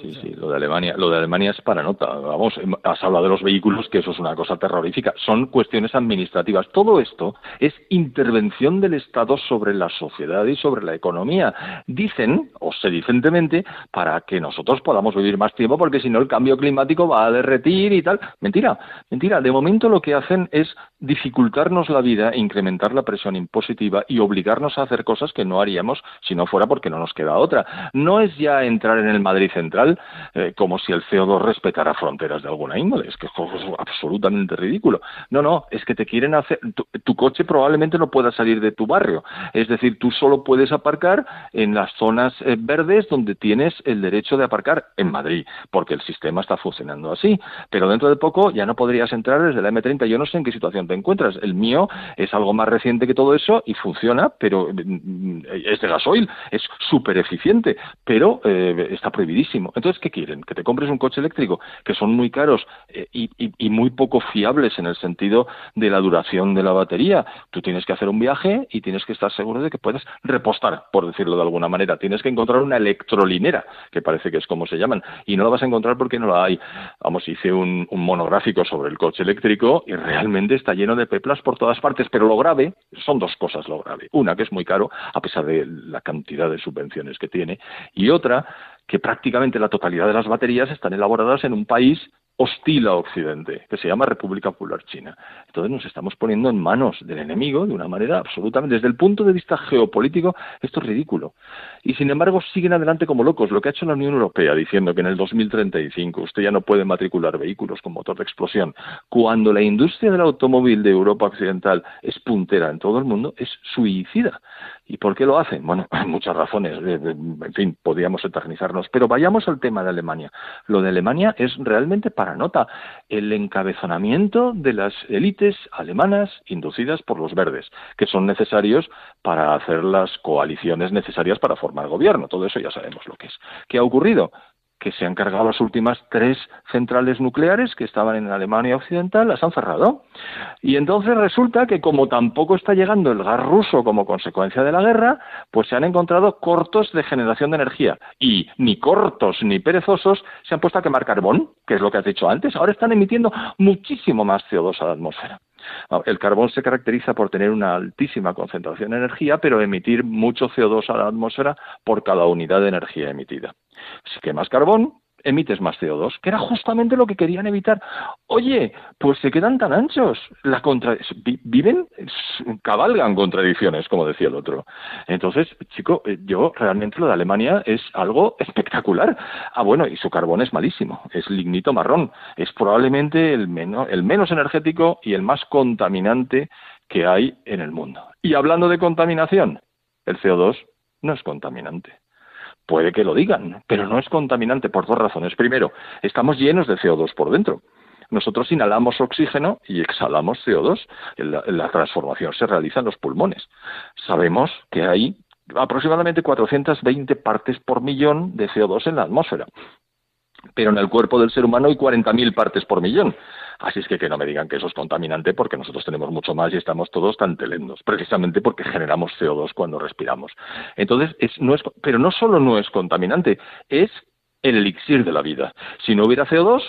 Sí, sí, lo de Alemania, lo de Alemania es para nota. Vamos, has hablado de los vehículos, que eso es una cosa terrorífica. Son cuestiones administrativas. Todo esto es intervención del Estado sobre la sociedad y sobre la economía. Dicen, o se dicen demente, para que nosotros podamos vivir más tiempo, porque si no el cambio climático va a derretir y tal. Mentira, mentira. De momento lo que hacen es dificultarnos la vida, incrementar la presión impositiva y obligarnos a hacer cosas que no haríamos si no fuera porque no nos queda otra. No es ya entrar en el Madrid Central eh, como si el CO2 respetara fronteras de alguna índole. Es que es absolutamente ridículo. No, no, es que te quieren hacer. Tu, coche probablemente no pueda salir de tu barrio. Es decir, tú solo puedes aparcar en las zonas eh, verdes donde tienes el derecho de aparcar en Madrid, porque el sistema está funcionando así. Pero dentro de poco ya no podrías entrar desde la M30. Yo no sé en qué situación te encuentras. El mío es algo más reciente que todo eso y funciona, pero mm, es de gasoil, es súper eficiente, pero eh, está prohibidísimo. Entonces, ¿qué quieren? Que te compres un coche eléctrico, que son muy caros eh, y, muy poco fiables en el sentido de la duración de la batería. Tú tienes que hacer un viaje y tienes que estar seguro de que puedes repostar, por decirlo de alguna manera. Tienes que encontrar una electrolinera, que parece que es como se llaman, y no la vas a encontrar porque no la hay. Vamos, hice un, un monográfico sobre el coche eléctrico y realmente está lleno de peplas por todas partes, pero lo grave son dos cosas lo grave. Una, que es muy caro, a pesar de la cantidad de subvenciones que tiene, y otra, que prácticamente la totalidad de las baterías están elaboradas en un país hostil a Occidente, que se llama República Popular China. Entonces nos estamos poniendo en manos del enemigo de una manera absolutamente, desde el punto de vista geopolítico, esto es ridículo. Y sin embargo siguen adelante como locos. Lo que ha hecho la Unión Europea diciendo que en el 2035 usted ya no puede matricular vehículos con motor de explosión, cuando la industria del automóvil de Europa Occidental es puntera en todo el mundo, es suicida. ¿Y por qué lo hacen? Bueno, (laughs) hay muchas razones. En fin, podríamos eternizarnos. Pero vayamos al tema de Alemania. Lo de Alemania es realmente para nota. El encabezonamiento de las élites alemanas inducidas por los verdes, que son necesarios para hacer las coaliciones necesarias para formar gobierno. Todo eso ya sabemos lo que es. ¿Qué ha ocurrido? Que se han cargado las últimas tres centrales nucleares que estaban en Alemania Occidental, las han cerrado. Y entonces resulta que como tampoco está llegando el gas ruso como consecuencia de la guerra, pues se han encontrado cortos de generación de energía. Y ni cortos ni perezosos se han puesto a quemar carbón, que es lo que has dicho antes. Ahora están emitiendo muchísimo más CO2 a la atmósfera. El carbón se caracteriza por tener una altísima concentración de energía, pero emitir mucho CO2 a la atmósfera por cada unidad de energía emitida. Si quemas carbón, emites más CO2, que era justamente lo que querían evitar. Oye, pues se quedan tan anchos, la contra... viven, cabalgan contradicciones, como decía el otro. Entonces, chico, eh, yo realmente lo de Alemania es algo espectacular. Ah, bueno, y su carbón es malísimo, es lignito marrón, es probablemente el el menos energético y el más contaminante que hay en el mundo. Y hablando de contaminación, el CO2 no es contaminante. Puede que lo digan, pero no es contaminante por dos razones. Primero, estamos llenos de CO2 por dentro. Nosotros inhalamos oxígeno y exhalamos CO2. La, transformación se realiza en los pulmones. Sabemos que hay aproximadamente 420 partes por millón de CO2 en la atmósfera pero en el cuerpo del ser humano hay 40.000 partes por millón. Así es que que no me digan que eso es contaminante porque nosotros tenemos mucho más y estamos todos tan telendos, precisamente porque generamos CO2 cuando respiramos. Entonces, es, no es, pero no solo no es contaminante, es el elixir de la vida. Si no hubiera CO2,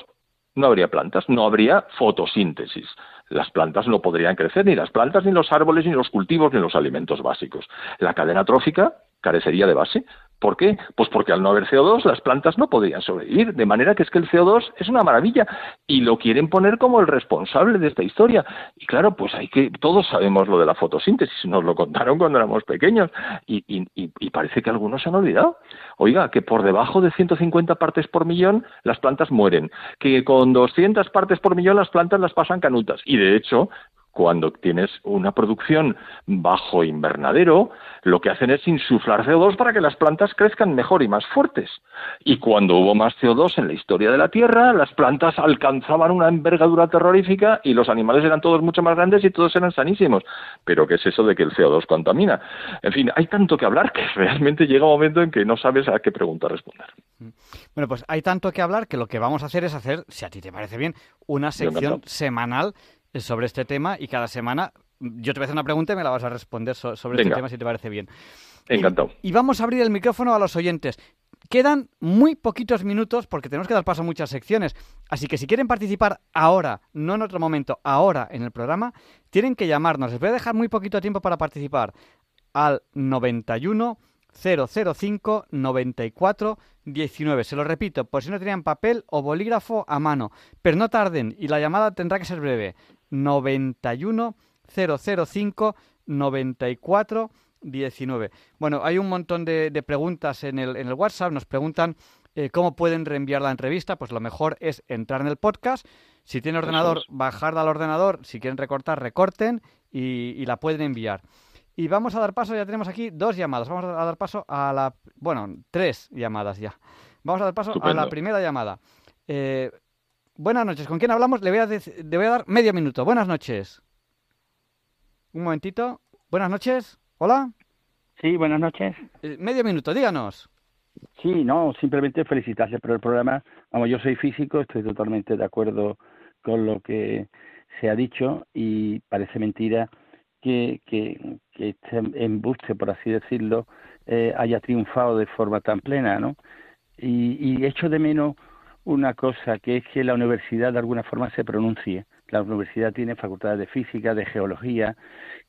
no habría plantas, no habría fotosíntesis. Las plantas no podrían crecer, ni las plantas, ni los árboles, ni los cultivos, ni los alimentos básicos. La cadena trófica carecería de base. ¿Por qué? Pues porque al no haber CO2 las plantas no podrían sobrevivir, de manera que es que el CO2 es una maravilla y lo quieren poner como el responsable de esta historia. Y claro, pues hay que todos sabemos lo de la fotosíntesis, nos lo contaron cuando éramos pequeños y, y parece que algunos se han olvidado. Oiga, que por debajo de 150 partes por millón las plantas mueren, que con 200 partes por millón las plantas las pasan canutas y de hecho cuando tienes una producción bajo invernadero, lo que hacen es insuflar CO2 para que las plantas crezcan mejor y más fuertes. Y cuando hubo más CO2 en la historia de la Tierra, las plantas alcanzaban una envergadura terrorífica y los animales eran todos mucho más grandes y todos eran sanísimos. Pero ¿qué es eso de que el CO2 contamina? En fin, hay tanto que hablar que (laughs) realmente llega un momento en que no sabes a qué pregunta responder. Bueno, pues hay tanto que hablar que lo que vamos a hacer es hacer, si a ti te parece bien, una sección semanal sobre este tema y cada semana yo te voy a hacer una pregunta y me la vas a responder sobre este tema si te parece bien. Encantado. Y, vamos a abrir el micrófono a los oyentes. Quedan muy poquitos minutos porque tenemos que dar paso a muchas secciones. Así que si quieren participar ahora, no en otro momento, ahora en el programa, tienen que llamarnos. Les voy a dejar muy poquito tiempo para participar al 91 005 94 19. Se lo repito, por si no tenían papel o bolígrafo a mano. Pero no tarden y la llamada tendrá que ser breve. 91 005 94 19. Bueno, hay un montón de, preguntas en el, en el, WhatsApp. Nos preguntan eh, ¿cómo pueden reenviar la entrevista? Pues lo mejor es entrar en el podcast. Si tiene ordenador, bajarla al ordenador. Si quieren recortar, recorten y, la pueden enviar. Y vamos a dar paso, ya tenemos aquí dos llamadas. Vamos a dar paso a la. Bueno, tres llamadas ya. Vamos a dar paso a la primera llamada. Eh, buenas noches, ¿con quién hablamos? Le voy, a le voy a dar medio minuto. Buenas noches. Un momentito. Buenas noches. Hola. Sí, buenas noches. Eh, medio minuto, díganos. Sí, no, simplemente felicitarle por el programa. Vamos, yo soy físico, estoy totalmente de acuerdo con lo que se ha dicho y parece mentira que, que, que este embuste, por así decirlo, eh, haya triunfado de forma tan plena, ¿no? Y, y echo de menos una cosa, que es que la universidad de alguna forma se pronuncie. La universidad tiene facultades de física, de geología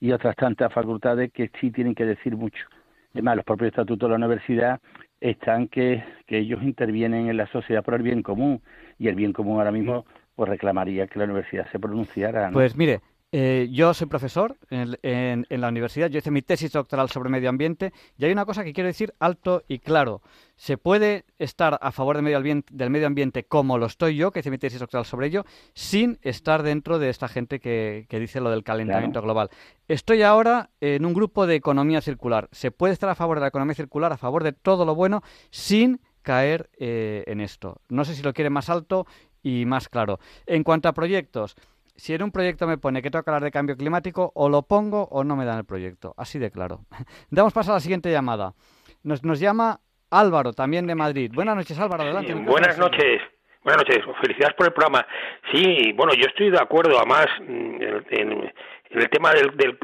y otras tantas facultades que sí tienen que decir mucho. Además, los propios estatutos de la universidad están que, que ellos intervienen en la sociedad por el bien común y el bien común ahora mismo pues reclamaría que la universidad se pronunciara. Pues mire, eh, yo soy profesor en, la universidad, yo hice mi tesis doctoral sobre medio ambiente y hay una cosa que quiero decir alto y claro. Se puede estar a favor del medio, ambiente, del medio ambiente como lo estoy yo, que hice mi tesis doctoral sobre ello, sin estar dentro de esta gente que, dice lo del calentamiento global. Estoy ahora en un grupo de economía circular. Se puede estar a favor de la economía circular, a favor de todo lo bueno, sin caer eh, en esto. No sé si lo quiere más alto y más claro. En cuanto a proyectos, si en un proyecto me pone que tengo que hablar de cambio climático, o lo pongo o no me dan el proyecto. Así de claro. (laughs) Damos paso a la siguiente llamada. Nos, nos llama Álvaro, también de Madrid. Buenas noches, Álvaro. Adelante. buenas noches. Buenas noches. Felicidades por el programa. Sí, bueno, yo estoy de acuerdo, además, mm, en, el tema del, del,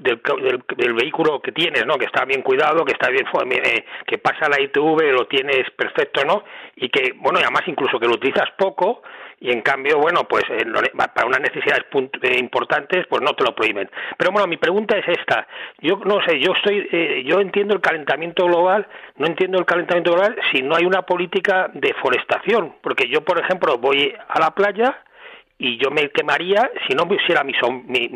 del, vehículo que tienes, ¿no? Que está bien cuidado, que está bien, eh, que pasa la ITV, lo tienes perfecto, ¿no? Y que, bueno, y además incluso que lo utilizas poco y en cambio, bueno, pues eh, para unas necesidades eh, importantes, pues no te lo prohíben. Pero bueno, mi pregunta es esta. Yo no sé, yo estoy, eh, yo entiendo el calentamiento global, no entiendo el calentamiento global si no hay una política de forestación, porque yo, por ejemplo, voy a la playa y yo me quemaría si no pusiera mi, mi,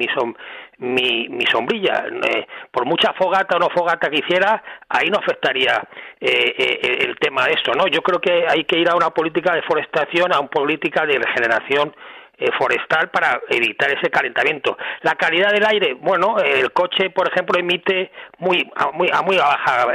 mi, mi, sombrilla. Eh, por mucha fogata o no fogata que hiciera, ahí no afectaría eh, eh, el tema de esto. ¿no? Yo creo que hay que ir a una política de forestación, a una política de regeneración forestal para evitar ese calentamiento. La calidad del aire, bueno, el coche, por ejemplo, emite muy a muy, a muy baja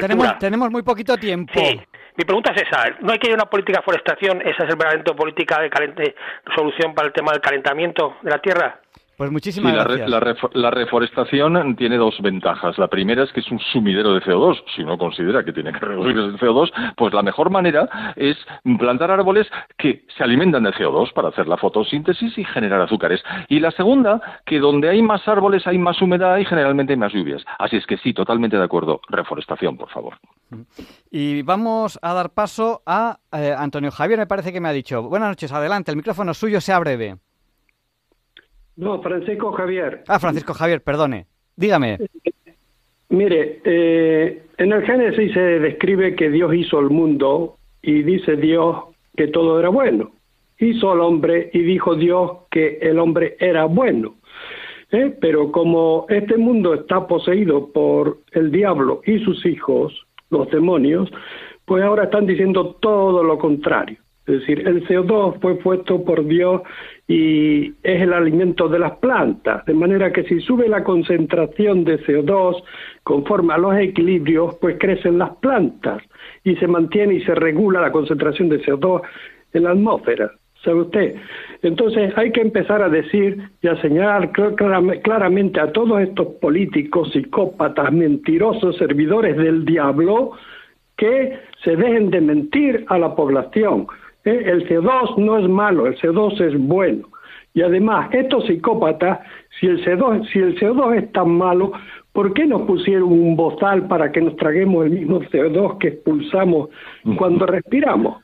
Tenemos, tenemos muy poquito tiempo. Sí. Mi pregunta es esa, ¿no hay que ir una política de forestación? ¿Esa es el verdadero política de solución para el tema del calentamiento de la tierra? Pues muchísimas gracias. La, reforestación tiene dos ventajas. La primera es que es un sumidero de CO2. Si uno considera que tiene que reducir el CO2, pues la mejor manera es plantar árboles que se alimentan de CO2 para hacer la fotosíntesis y generar azúcares. Y la segunda, que donde hay más árboles hay más humedad y generalmente hay más lluvias. Así es que sí, totalmente de acuerdo. Reforestación, por favor. Y vamos a dar paso a eh, Antonio Javier, me parece que me ha dicho. Buenas noches, adelante, el micrófono suyo sea breve. No, Francisco Javier. Ah, Francisco Javier, perdone. Dígame. Mire, eh, en el Génesis se describe que Dios hizo el mundo y dice Dios que todo era bueno. Hizo al hombre y dijo Dios que el hombre era bueno. ¿Eh? Pero como este mundo está poseído por el diablo y sus hijos, los demonios, pues ahora están diciendo todo lo contrario. Es decir, el CO2 fue puesto por Dios y es el alimento de las plantas, de manera que si sube la concentración de CO2 conforme a los equilibrios, pues crecen las plantas y se mantiene y se regula la concentración de CO2 en la atmósfera. ¿Sabe usted? Entonces hay que empezar a decir y a señalar claramente a todos estos políticos, psicópatas, mentirosos, servidores del diablo, que se dejen de mentir a la población ¿eh? El CO2 no es malo, el CO2 es bueno. Y además, estos psicópatas, si el CO2, si el CO2 es tan malo, ¿por qué nos pusieron un bozal para que nos traguemos el mismo CO2 que expulsamos cuando respiramos?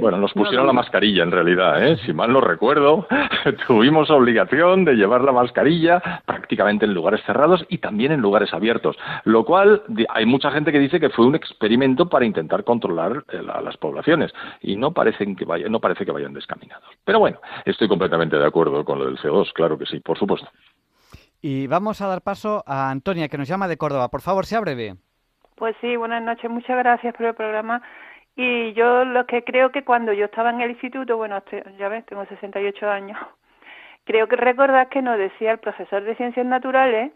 Bueno, nos pusieron la mascarilla en realidad, ¿eh? si mal no recuerdo, (laughs) tuvimos obligación de llevar la mascarilla prácticamente en lugares cerrados y también en lugares abiertos, lo cual hay mucha gente que dice que fue un experimento para intentar controlar eh, a las poblaciones y no, parecen que vayan, no parece que vayan descaminados. Pero bueno, estoy completamente de acuerdo con lo del CO2, claro que sí, por supuesto. Y vamos a dar paso a Antonia, que nos llama de Córdoba. Por favor, sea breve. Pues sí, buenas noches. Muchas gracias por el programa Y yo lo que creo que cuando yo estaba en el instituto, bueno, ya ves, tengo 68 años, (laughs) creo que recordar que nos decía el profesor de ciencias naturales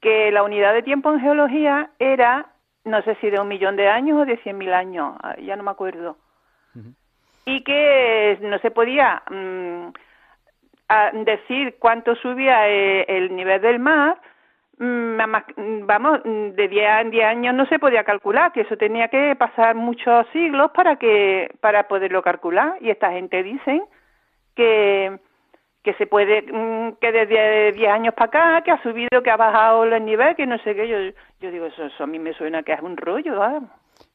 que la unidad de tiempo en geología era, no sé si de un millón de años o de cien mil años, ya no me acuerdo. Y que no se podía mm, decir cuánto subía eh, el nivel del mar, vamos, de 10 en 10 años no se podía calcular, que eso tenía que pasar muchos siglos para que para poderlo calcular y esta gente dicen que que se puede mm, que desde 10 años para acá que ha subido, que ha bajado el nivel, que no sé qué, yo yo digo eso, eso a mí me suena que es un rollo.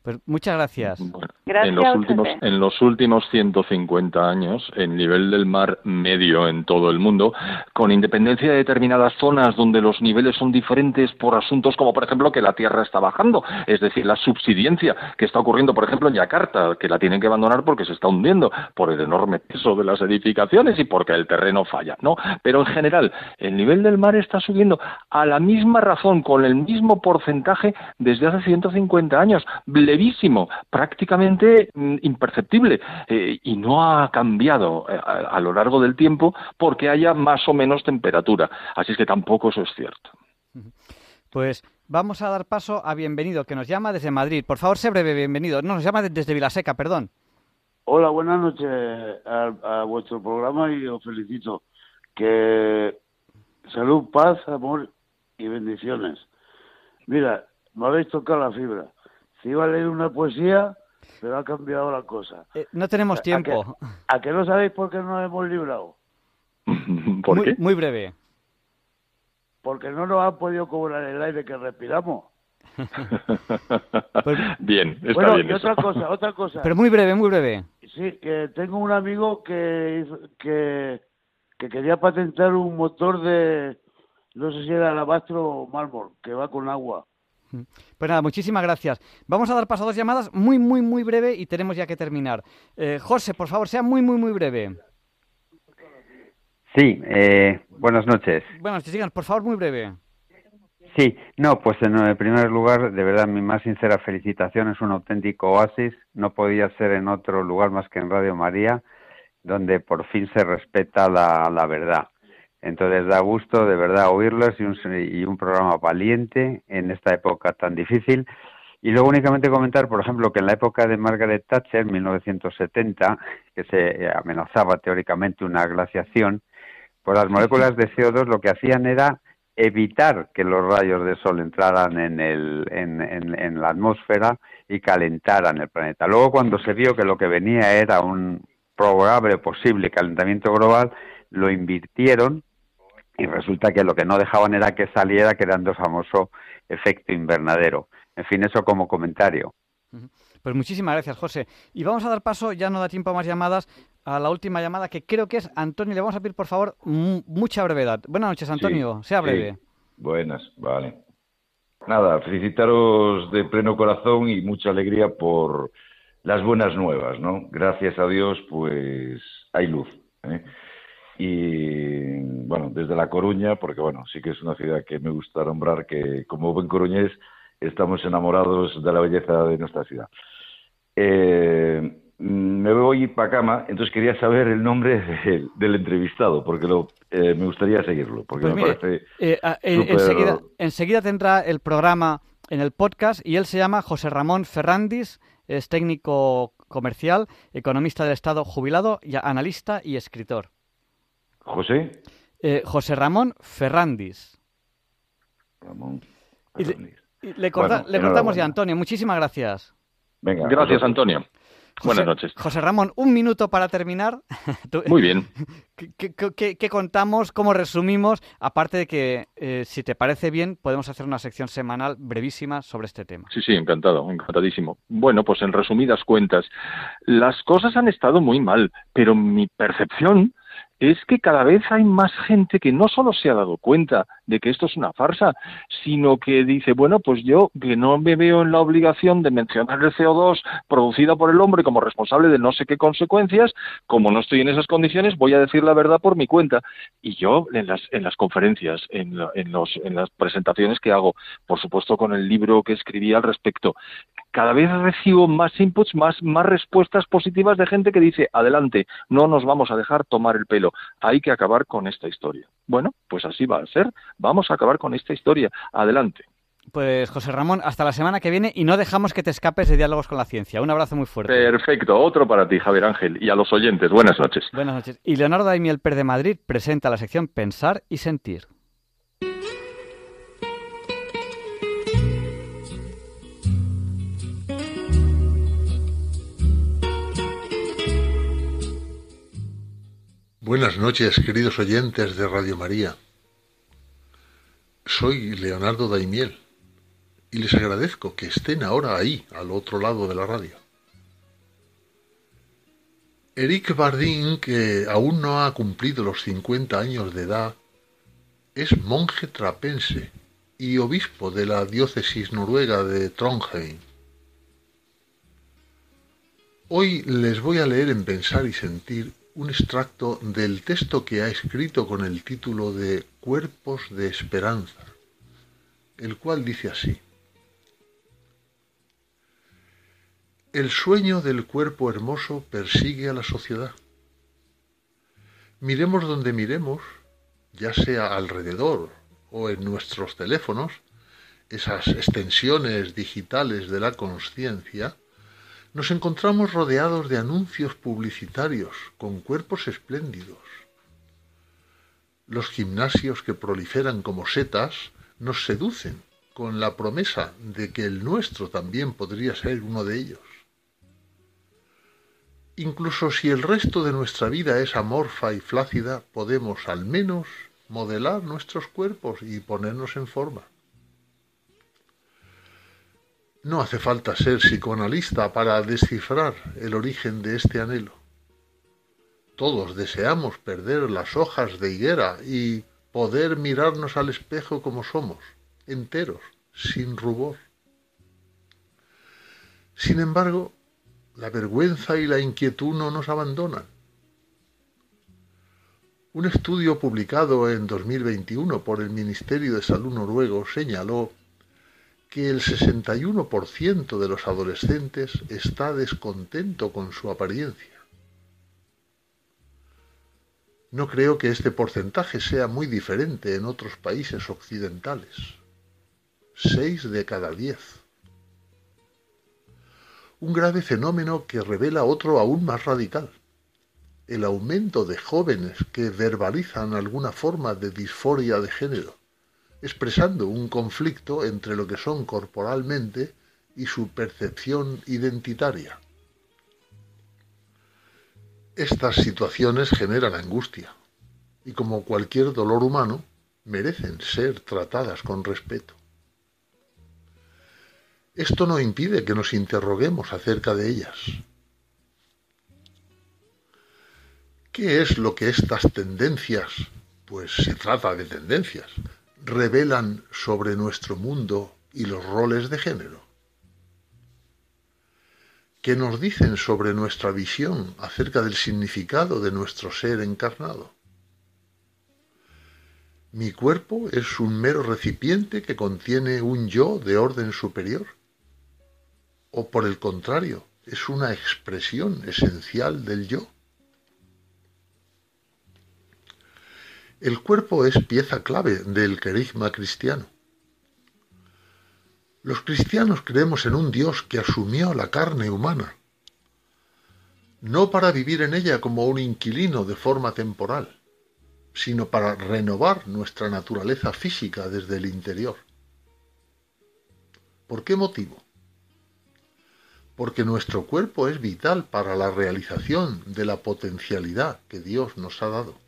Pues muchas gracias. en, los últimos, en los últimos 150 años, el nivel del mar medio en todo el mundo, con independencia de determinadas zonas donde los niveles son diferentes por asuntos como, por ejemplo, que la Tierra está bajando, es decir, la subsidencia que está ocurriendo, por ejemplo, en Yakarta, que la tienen que abandonar porque se está hundiendo por el enorme peso de las edificaciones y porque el terreno falla, ¿no? Pero en general, el nivel del mar está subiendo a la misma razón, con el mismo porcentaje desde hace 150 años levísimo, prácticamente mm, imperceptible, eh, y no ha cambiado eh, a, lo largo del tiempo porque haya más o menos temperatura. Así es que tampoco eso es cierto. Pues vamos a dar paso a Bienvenido, que nos llama desde Madrid. Por favor, sé breve, bienvenido. No, nos llama desde Vilaseca, perdón. Hola, buenas noches a, vuestro programa y os felicito. Que salud, paz, amor y bendiciones. Mira, me habéis tocado la fibra. Se iba a leer una poesía, pero ha cambiado la cosa. Eh, no tenemos tiempo. ¿A que, no sabéis por qué no nos hemos librado? (laughs) ¿Por muy, qué? Muy breve. Porque no nos han podido cobrar el aire que respiramos. (laughs) Pues bien, está bueno, bien. Y otra cosa, otra cosa. Pero muy breve, muy breve. Sí, que tengo un amigo que, que, que quería patentar un motor de, no sé si era alabastro o mármol, que va con agua. Pues nada, muchísimas gracias. Vamos a dar paso a dos llamadas muy, muy, muy breve y tenemos ya que terminar. Eh, José, por favor, sea muy, muy, muy breve. Sí, eh, buenas noches. Buenas noches, por favor, muy breve. Sí, no, pues en primer lugar, de verdad, mi más sincera felicitación, es un auténtico oasis, no podía ser en otro lugar más que en Radio María, donde por fin se respeta la, la verdad. Entonces da gusto de verdad oírlos y un, y un programa valiente en esta época tan difícil. Y luego únicamente comentar, por ejemplo, que en la época de Margaret Thatcher, 1970, que se amenazaba teóricamente una glaciación, pues las moléculas de CO2 lo que hacían era evitar que los rayos de sol entraran en, el, en, en, la atmósfera y calentaran el planeta. Luego, cuando se vio que lo que venía era un probable posible calentamiento global, lo invirtieron y resulta que lo que no dejaban era que saliera creando el famoso efecto invernadero. En fin, eso como comentario. Pues muchísimas gracias, José. Y vamos a dar paso, ya no da tiempo a más llamadas, a la última llamada que creo que es Antonio. Le vamos a pedir, por favor, mucha brevedad. Buenas noches, Antonio. sea breve. Buenas, vale. Nada, felicitaros de pleno corazón y mucha alegría por las buenas nuevas, ¿no? Gracias a Dios, pues hay luz. ¿eh? Y bueno, desde La Coruña, porque bueno, sí que es una ciudad que me gusta nombrar que como buen coruñés estamos enamorados de la belleza de nuestra ciudad. Eh, me voy para cama, entonces quería saber el nombre del entrevistado, porque lo, eh, me gustaría seguirlo, porque pues me parece eh, enseguida, enseguida tendrá el programa en el podcast y él se llama José Ramón Ferrandis, es técnico comercial, economista del Estado jubilado, y analista y escritor. ¿José? Eh, José Ramón Ferrandis. Ramón Ferrandis. le, cortamos ya, Antonio. Muchísimas gracias. Venga, gracias, Antonio. Buenas noches. José Ramón, un minuto para terminar. (laughs) Muy bien. (laughs) ¿Qué, contamos? ¿Cómo resumimos? Aparte de que, eh, si te parece bien, podemos hacer una sección semanal brevísima sobre este tema. Sí, sí, encantado, encantadísimo. Bueno, pues en resumidas cuentas, las cosas han estado muy mal, pero mi percepción es que cada vez hay más gente que no solo se ha dado cuenta de que esto es una farsa, sino que dice, bueno, pues yo que no me veo en la obligación de mencionar el CO2 producida por el hombre como responsable de no sé qué consecuencias, como no estoy en esas condiciones, voy a decir la verdad por mi cuenta. Y yo en las, en las conferencias, en, en, los, en las presentaciones que hago, por supuesto con el libro que escribí al respecto, cada vez recibo más inputs, más, más respuestas positivas de gente que dice, adelante, no nos vamos a dejar tomar el pelo, hay que acabar con esta historia. Bueno, pues así va a ser, vamos a acabar con esta historia, adelante. Pues José Ramón, hasta la semana que viene y no dejamos que te escapes de diálogos con la ciencia. Un abrazo muy fuerte. Perfecto, otro para ti, Javier Ángel, y a los oyentes. Buenas noches. Buenas noches. Y Leonardo Daimiel Per de Madrid presenta la sección Pensar y Sentir. Buenas noches, queridos oyentes de Radio María. Soy Leonardo Daimiel y les agradezco que estén ahora ahí, al otro lado de la radio. Eric Bardin, que aún no ha cumplido los 50 años de edad, es monje trapense y obispo de la diócesis noruega de Trondheim. Hoy les voy a leer en Pensar y Sentir un extracto del texto que ha escrito con el título de Cuerpos de Esperanza, el cual dice así. El sueño del cuerpo hermoso persigue a la sociedad. Miremos donde miremos, ya sea alrededor o en nuestros teléfonos, esas extensiones digitales de la conciencia, nos encontramos rodeados de anuncios publicitarios con cuerpos espléndidos. Los gimnasios que proliferan como setas nos seducen con la promesa de que el nuestro también podría ser uno de ellos. Incluso si el resto de nuestra vida es amorfa y flácida, podemos al menos modelar nuestros cuerpos y ponernos en forma. No hace falta ser psicoanalista para descifrar el origen de este anhelo. Todos deseamos perder las hojas de higuera y poder mirarnos al espejo como somos, enteros, sin rubor. Sin embargo, la vergüenza y la inquietud no nos abandonan. Un estudio publicado en 2021 por el Ministerio de Salud noruego señaló que el 61% de los adolescentes está descontento con su apariencia. No creo que este porcentaje sea muy diferente en otros países occidentales. Seis de cada diez un grave fenómeno que revela otro aún más radical, el aumento de jóvenes que verbalizan alguna forma de disforia de género, expresando un conflicto entre lo que son corporalmente y su percepción identitaria. Estas situaciones generan angustia y como cualquier dolor humano merecen ser tratadas con respeto. Esto no impide que nos interroguemos acerca de ellas. ¿Qué es lo que estas tendencias, pues se trata de tendencias, revelan sobre nuestro mundo y los roles de género? ¿Qué nos dicen sobre nuestra visión acerca del significado de nuestro ser encarnado? Mi cuerpo es un mero recipiente que contiene un yo de orden superior o por el contrario, es una expresión esencial del yo. El cuerpo es pieza clave del querigma cristiano. Los cristianos creemos en un Dios que asumió la carne humana, no para vivir en ella como un inquilino de forma temporal, sino para renovar nuestra naturaleza física desde el interior. ¿Por qué motivo? porque nuestro cuerpo es vital para la realización de la potencialidad que Dios nos ha dado.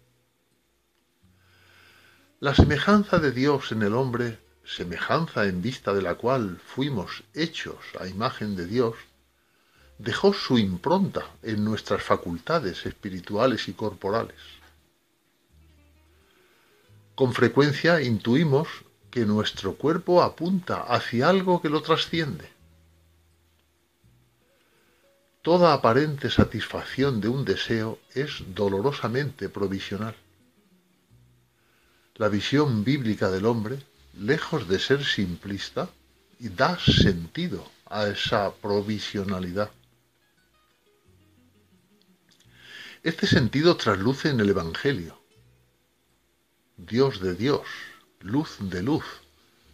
La semejanza de Dios en el hombre, semejanza en vista de la cual fuimos hechos a imagen de Dios, dejó su impronta en nuestras facultades espirituales y corporales. Con frecuencia intuimos que nuestro cuerpo apunta hacia algo que lo trasciende Toda aparente satisfacción de un deseo es dolorosamente provisional. La visión bíblica del hombre, lejos de ser simplista, da sentido a esa provisionalidad. Este sentido trasluce en el Evangelio. Dios de Dios, luz de luz,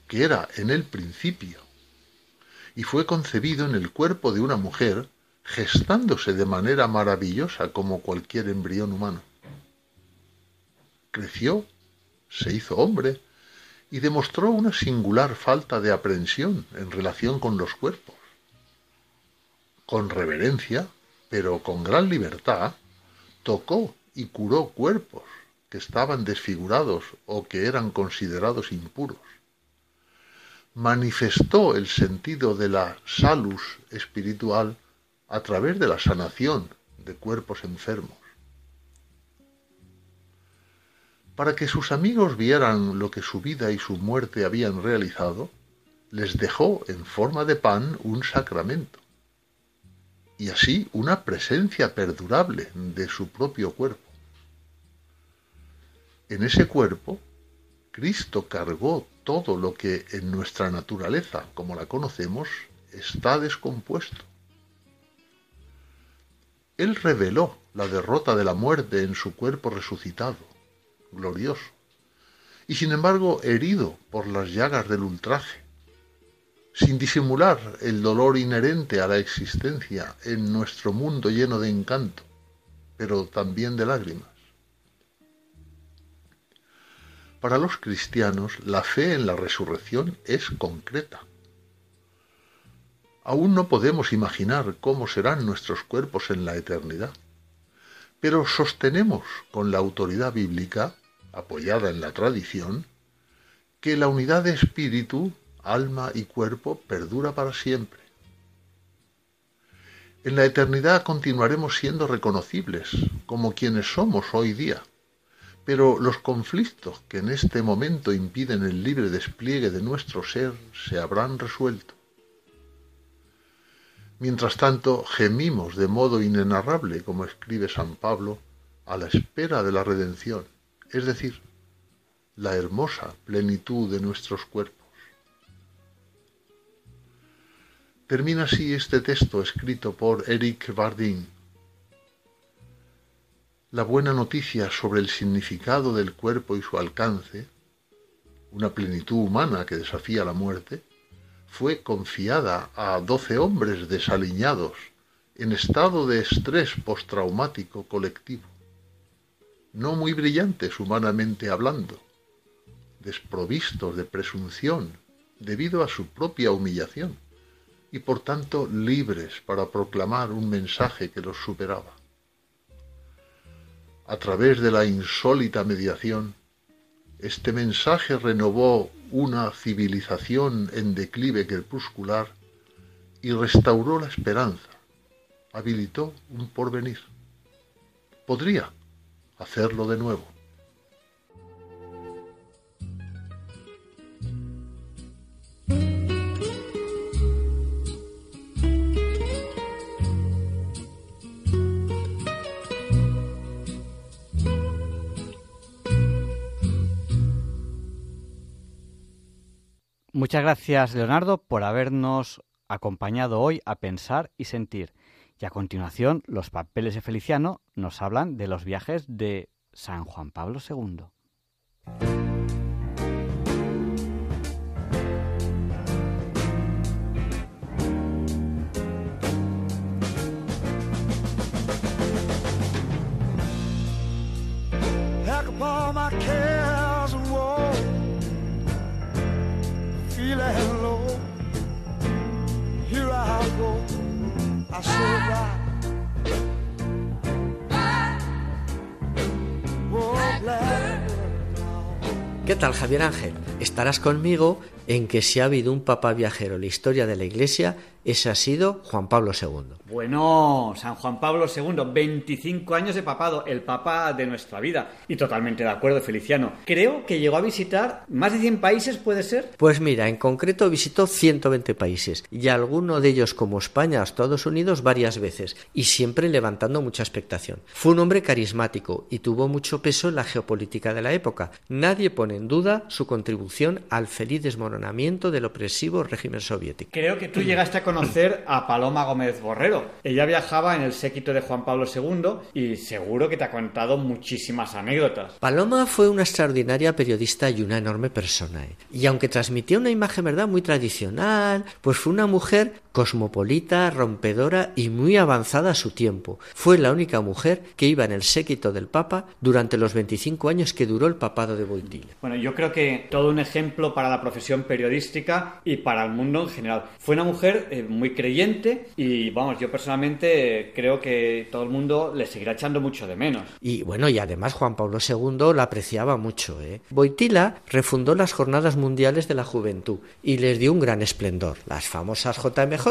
que era en el principio, y fue concebido en el cuerpo de una mujer, gestándose de manera maravillosa como cualquier embrión humano. Creció, se hizo hombre, y demostró una singular falta de aprensión en relación con los cuerpos. Con reverencia, pero con gran libertad, tocó y curó cuerpos que estaban desfigurados o que eran considerados impuros. Manifestó el sentido de la salus espiritual a través de la sanación de cuerpos enfermos. Para que sus amigos vieran lo que su vida y su muerte habían realizado, les dejó en forma de pan un sacramento y así una presencia perdurable de su propio cuerpo. En ese cuerpo, Cristo cargó todo lo que en nuestra naturaleza, como la conocemos, está descompuesto. Él reveló la derrota de la muerte en su cuerpo resucitado glorioso, y sin embargo herido por las llagas del ultraje, sin disimular el dolor inherente a la existencia en nuestro mundo lleno de encanto, pero también de lágrimas. Para los cristianos, la fe en la resurrección es concreta. Aún no podemos imaginar cómo serán nuestros cuerpos en la eternidad, pero sostenemos con la autoridad bíblica apoyada en la tradición, que la unidad de espíritu, alma y cuerpo perdura para siempre. En la eternidad continuaremos siendo reconocibles como quienes somos hoy día, pero los conflictos que en este momento impiden el libre despliegue de nuestro ser se habrán resuelto. Mientras tanto, gemimos de modo inenarrable, como escribe San Pablo, a la espera de la redención es decir, la hermosa plenitud de nuestros cuerpos. Termina así este texto escrito por Eric Bardin. La buena noticia sobre el significado del cuerpo y su alcance, una plenitud humana que desafía la muerte, fue confiada a doce hombres desaliñados en estado de estrés postraumático colectivo no muy brillantes humanamente hablando, desprovistos de presunción debido a su propia humillación y por tanto libres para proclamar un mensaje que los superaba. A través de la insólita mediación, este mensaje renovó una civilización en declive crepuscular y restauró la esperanza, habilitó un porvenir. Podría, hacerlo de nuevo. Muchas gracias, Leonardo, por habernos acompañado hoy a pensar y sentir. Y a continuación, los papeles de Feliciano nos hablan de los viajes de San Juan Pablo II. ¿Qué tal, Javier Ángel? Estarás conmigo en que si ha habido un papa viajero en la historia de la Iglesia, ese ha sido Juan Pablo II. Bueno, San Juan Pablo II, 25 años de papado, el papa de nuestra vida. Y totalmente de acuerdo, Feliciano. Creo que llegó a visitar más de 100 países, ¿puede ser? Pues mira, en concreto visitó 120 países y alguno de ellos como España Estados Unidos varias veces y siempre levantando mucha expectación. Fue un hombre carismático y tuvo mucho peso en la geopolítica de la época. Nadie pone en duda su contribución al feliz desmoronamiento del opresivo régimen soviético. Creo que tú llegaste a conocer a Paloma Gómez Borrero. Ella viajaba en el séquito de Juan Pablo II y seguro que te ha contado muchísimas anécdotas. Paloma fue una extraordinaria periodista y una enorme persona. ¿eh? Y aunque transmitía una imagen, ¿verdad?, muy tradicional, pues fue una mujer cosmopolita, rompedora y muy avanzada a su tiempo. Fue la única mujer que iba en el séquito del Papa durante los 25 años que duró el papado de Boitila. Bueno, yo creo que todo un ejemplo para la profesión periodística y para el mundo en general. Fue una mujer eh, muy creyente y vamos, yo personalmente creo que todo el mundo le seguirá echando mucho de menos. Y bueno, y además Juan Pablo II la apreciaba mucho. ¿eh? Boitila refundó las Jornadas Mundiales de la Juventud y les dio un gran esplendor, las famosas JMJ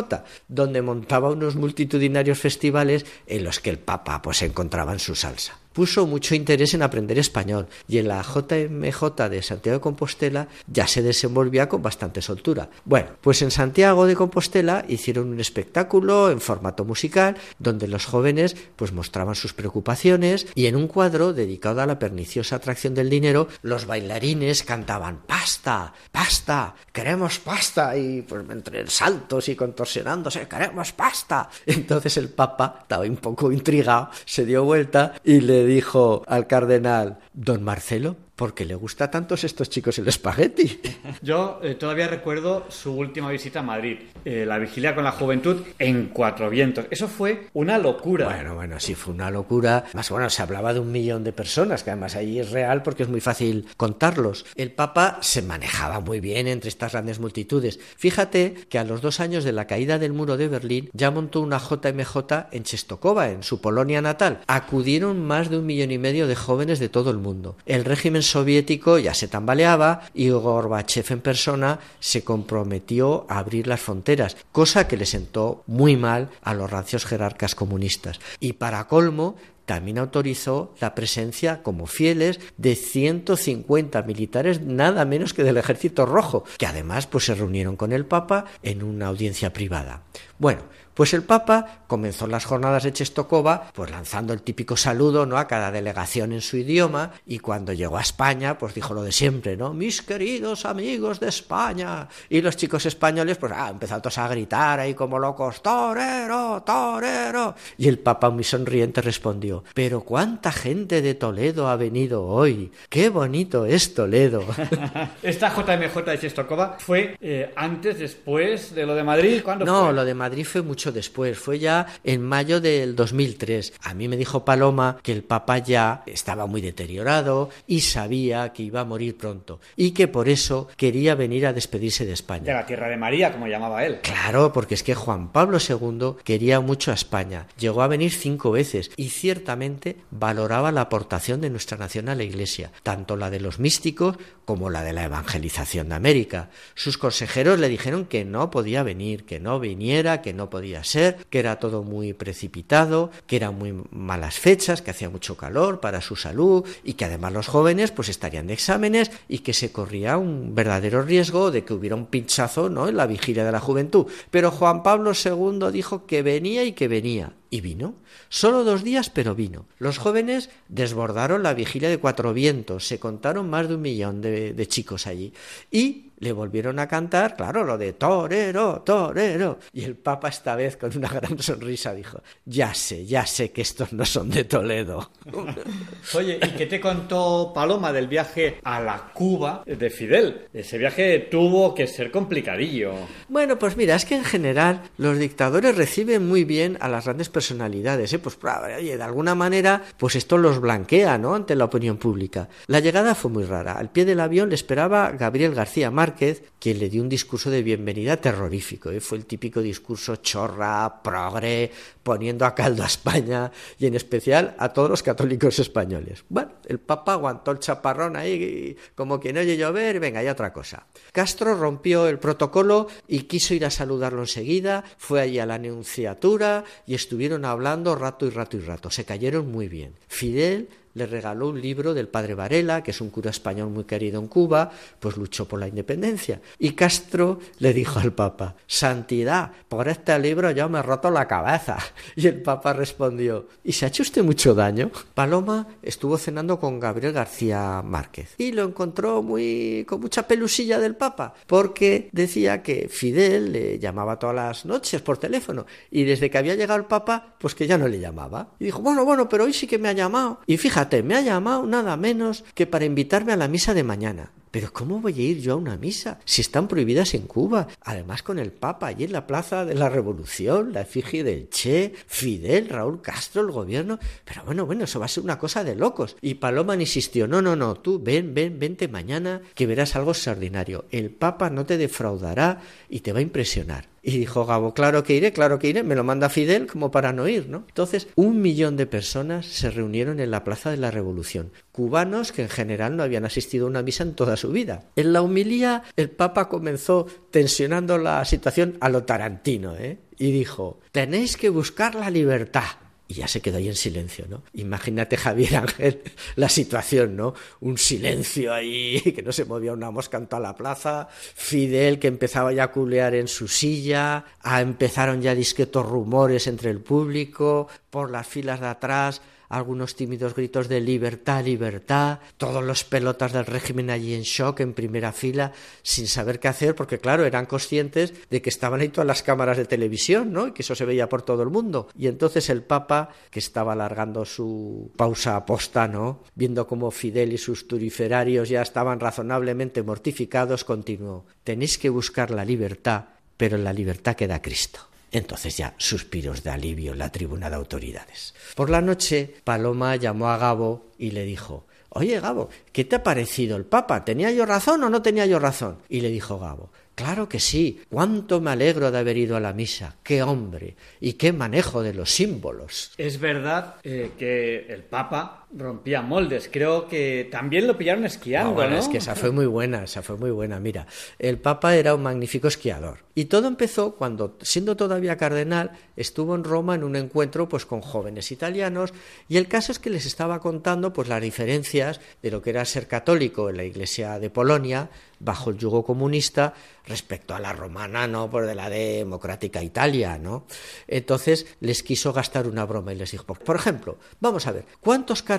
donde montaba unos multitudinarios festivales en los que el Papa pues encontraba en su salsa puso mucho interés en aprender español y en la JMJ de Santiago de Compostela ya se desenvolvía con bastante soltura. Bueno, pues en Santiago de Compostela hicieron un espectáculo en formato musical donde los jóvenes pues mostraban sus preocupaciones y en un cuadro dedicado a la perniciosa atracción del dinero los bailarines cantaban pasta, pasta, queremos pasta y pues entre saltos y contorsionándose queremos pasta. (laughs) Entonces el Papa estaba un poco intrigado, se dio vuelta y le dijo al cardenal, don Marcelo, ¿por qué le gusta tantos estos chicos el espagueti? Yo eh, todavía recuerdo su última visita a Madrid, eh, la vigilia con la juventud en Cuatro Vientos. Eso fue una locura. Bueno, bueno, sí, fue una locura. Más bueno, se hablaba de un millón de personas, que además ahí es real porque es muy fácil contarlos. El Papa se manejaba muy bien entre estas grandes multitudes. Fíjate que a los dos años de la caída del muro de Berlín ya montó una JMJ en Chestokova, en su Polonia natal. Acudieron más de un millón y medio de jóvenes de todo el mundo. El régimen soviético ya se tambaleaba y Gorbachev en persona se comprometió a abrir las fronteras, cosa que le sentó muy mal a los rancios jerarcas comunistas. Y para colmo, también autorizó la presencia como fieles de 150 militares nada menos que del ejército rojo, que además pues se reunieron con el Papa en una audiencia privada. Bueno, pues el Papa comenzó las jornadas de Chestokova pues lanzando el típico saludo ¿no? a cada delegación en su idioma y cuando llegó a España pues dijo lo de siempre, ¿no? Mis queridos amigos de España. Y los chicos españoles pues ah, empezaron todos a gritar ahí como locos, torero, torero. Y el Papa muy sonriente respondió, pero cuánta gente de Toledo ha venido hoy. Qué bonito es Toledo. (laughs) Esta JMJ de Chestokova fue eh, antes, después de lo de Madrid. ¿Cuándo no, lo de Madrid fue mucho después, fue ya en mayo del 2003. A mí me dijo Paloma que el Papa ya estaba muy deteriorado y sabía que iba a morir pronto y que por eso quería venir a despedirse de España. De la tierra de María, como llamaba él. Claro, porque es que Juan Pablo II quería mucho a España. Llegó a venir cinco veces y ciertamente valoraba la aportación de nuestra nación a la Iglesia, tanto la de los místicos como la de la evangelización de América. Sus consejeros le dijeron que no podía venir, que no viniera, que no podía ser, que era todo muy precipitado, que eran muy malas fechas, que hacía mucho calor para su salud y que además los jóvenes pues estarían de exámenes y que se corría un verdadero riesgo de que hubiera un pinchazo ¿no? en la vigilia de la juventud. Pero Juan Pablo II dijo que venía y que venía. Y vino. Solo dos días, pero vino. Los jóvenes desbordaron la vigilia de Cuatro Vientos. Se contaron más de un millón de, de chicos allí. Y le volvieron a cantar, claro, lo de torero, torero. Y el Papa esta vez con una gran sonrisa dijo, ya sé, ya sé que estos no son de Toledo. (laughs) Oye, ¿y qué te contó Paloma del viaje a la Cuba de Fidel? Ese viaje tuvo que ser complicadillo. Bueno, pues mira, es que en general los dictadores reciben muy bien a las grandes personalidades, ¿eh? Pues, oye, de alguna manera, pues esto los blanquea, ¿no? Ante la opinión pública. La llegada fue muy rara. Al pie del avión le esperaba Gabriel García Márquez, quien le dio un discurso de bienvenida terrorífico. ¿eh? Fue el típico discurso chorra, progre, poniendo a caldo a España y en especial a todos los católicos españoles. Bueno, el Papa aguantó el chaparrón ahí como quien oye llover venga, ya otra cosa. Castro rompió el protocolo y quiso ir a saludarlo enseguida, fue allí a la anunciatura y estuvieron hablando rato y rato y rato. Se cayeron muy bien. Fidel le regaló un libro del padre Varela, que es un cura español muy querido en Cuba, pues luchó por la independencia. Y Castro le dijo al Papa, Santidad, por este libro yo me he roto la cabeza. Y el Papa respondió, ¿y se ha hecho usted mucho daño? Paloma estuvo cenando con Gabriel García Márquez y lo encontró muy con mucha pelusilla del Papa, porque decía que Fidel le llamaba todas las noches por teléfono y desde que había llegado el Papa, pues que ya no le llamaba. Y dijo, bueno, bueno, pero hoy sí que me ha llamado. Y fíjate, me ha llamado nada menos que para invitarme a la misa de mañana. Pero ¿cómo voy a ir yo a una misa si están prohibidas en Cuba? Además con el Papa allí en la Plaza de la Revolución, la efigie del Che, Fidel, Raúl Castro, el gobierno. Pero bueno, bueno, eso va a ser una cosa de locos. Y Paloma insistió, no, no, no, tú ven, ven, vente mañana que verás algo extraordinario. El Papa no te defraudará y te va a impresionar. Y dijo Gabo, claro que iré, claro que iré, me lo manda Fidel como para no ir, ¿no? Entonces, un millón de personas se reunieron en la Plaza de la Revolución, cubanos que en general no habían asistido a una misa en toda su vida. En la humilía, el Papa comenzó tensionando la situación a lo tarantino, ¿eh? Y dijo, tenéis que buscar la libertad y ya se quedó ahí en silencio, ¿no? Imagínate, Javier Ángel, (laughs) la situación, ¿no? Un silencio ahí, (laughs) que no se movía una mosca en toda la plaza, Fidel que empezaba ya a culear en su silla, a empezaron ya discretos rumores entre el público, por las filas de atrás, algunos tímidos gritos de libertad, libertad, todos los pelotas del régimen allí en shock, en primera fila, sin saber qué hacer, porque claro, eran conscientes de que estaban ahí todas las cámaras de televisión, ¿no? Y que eso se veía por todo el mundo. Y entonces el Papa, que estaba alargando su pausa aposta, ¿no? Viendo cómo Fidel y sus turiferarios ya estaban razonablemente mortificados, continuó, tenéis que buscar la libertad, pero en la libertad queda Cristo. Entonces ya suspiros de alivio en la tribuna de autoridades. Por la noche, Paloma llamó a Gabo y le dijo Oye, Gabo, ¿qué te ha parecido el Papa? ¿Tenía yo razón o no tenía yo razón? Y le dijo Gabo Claro que sí. Cuánto me alegro de haber ido a la misa. Qué hombre. Y qué manejo de los símbolos. Es verdad eh, que el Papa rompía moldes. Creo que también lo pillaron esquiando, bueno, Es que esa fue muy buena, esa fue muy buena. Mira, el Papa era un magnífico esquiador. Y todo empezó cuando, siendo todavía cardenal, estuvo en Roma en un encuentro pues con jóvenes italianos y el caso es que les estaba contando pues las diferencias de lo que era ser católico en la iglesia de Polonia bajo el yugo comunista respecto a la romana, no por de la democrática Italia, ¿no? Entonces les quiso gastar una broma y les dijo, por ejemplo, vamos a ver, ¿cuántos cardenales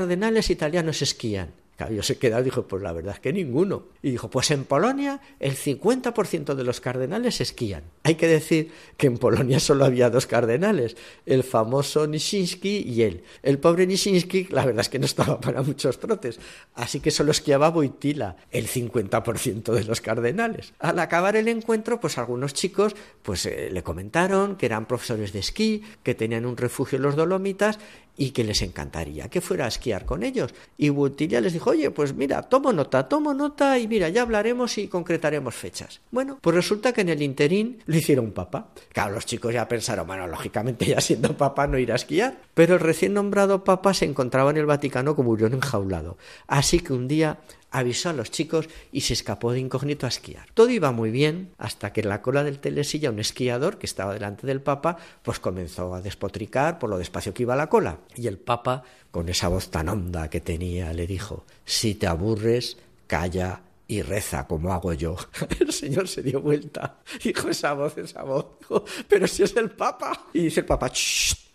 italianos esquían? Yo se quedó dijo, pues la verdad es que ninguno. Y dijo, pues en Polonia el 50% de los cardenales esquían. Hay que decir que en Polonia solo había dos cardenales, el famoso Nishinsky y él. El pobre Nishinsky, la verdad es que no estaba (laughs) para muchos trotes, así que solo esquiaba Boitila, el 50% de los cardenales. Al acabar el encuentro, pues algunos chicos pues eh, le comentaron que eran profesores de esquí, que tenían un refugio en los Dolomitas y que les encantaría que fuera a esquiar con ellos. Y Boitila les dijo, oye, pues mira, tomo nota, tomo nota y mira, ya hablaremos y concretaremos fechas. Bueno, pues resulta que en el interín lo hicieron papa. Claro, los chicos ya pensaron, bueno, lógicamente ya siendo papa no irá a esquiar. Pero el recién nombrado papa se encontraba en el Vaticano como un enjaulado. Así que un día avisó a los chicos y se escapó de incógnito a esquiar. Todo iba muy bien hasta que en la cola del telesilla un esquiador que estaba delante del Papa pues comenzó a despotricar por lo despacio que iba la cola. Y el Papa, con esa voz tan honda que tenía, le dijo, si te aburres, calla y reza como hago yo. (laughs) El señor se dio vuelta, dijo esa voz, esa voz, pero si es el Papa. Y dice el Papa,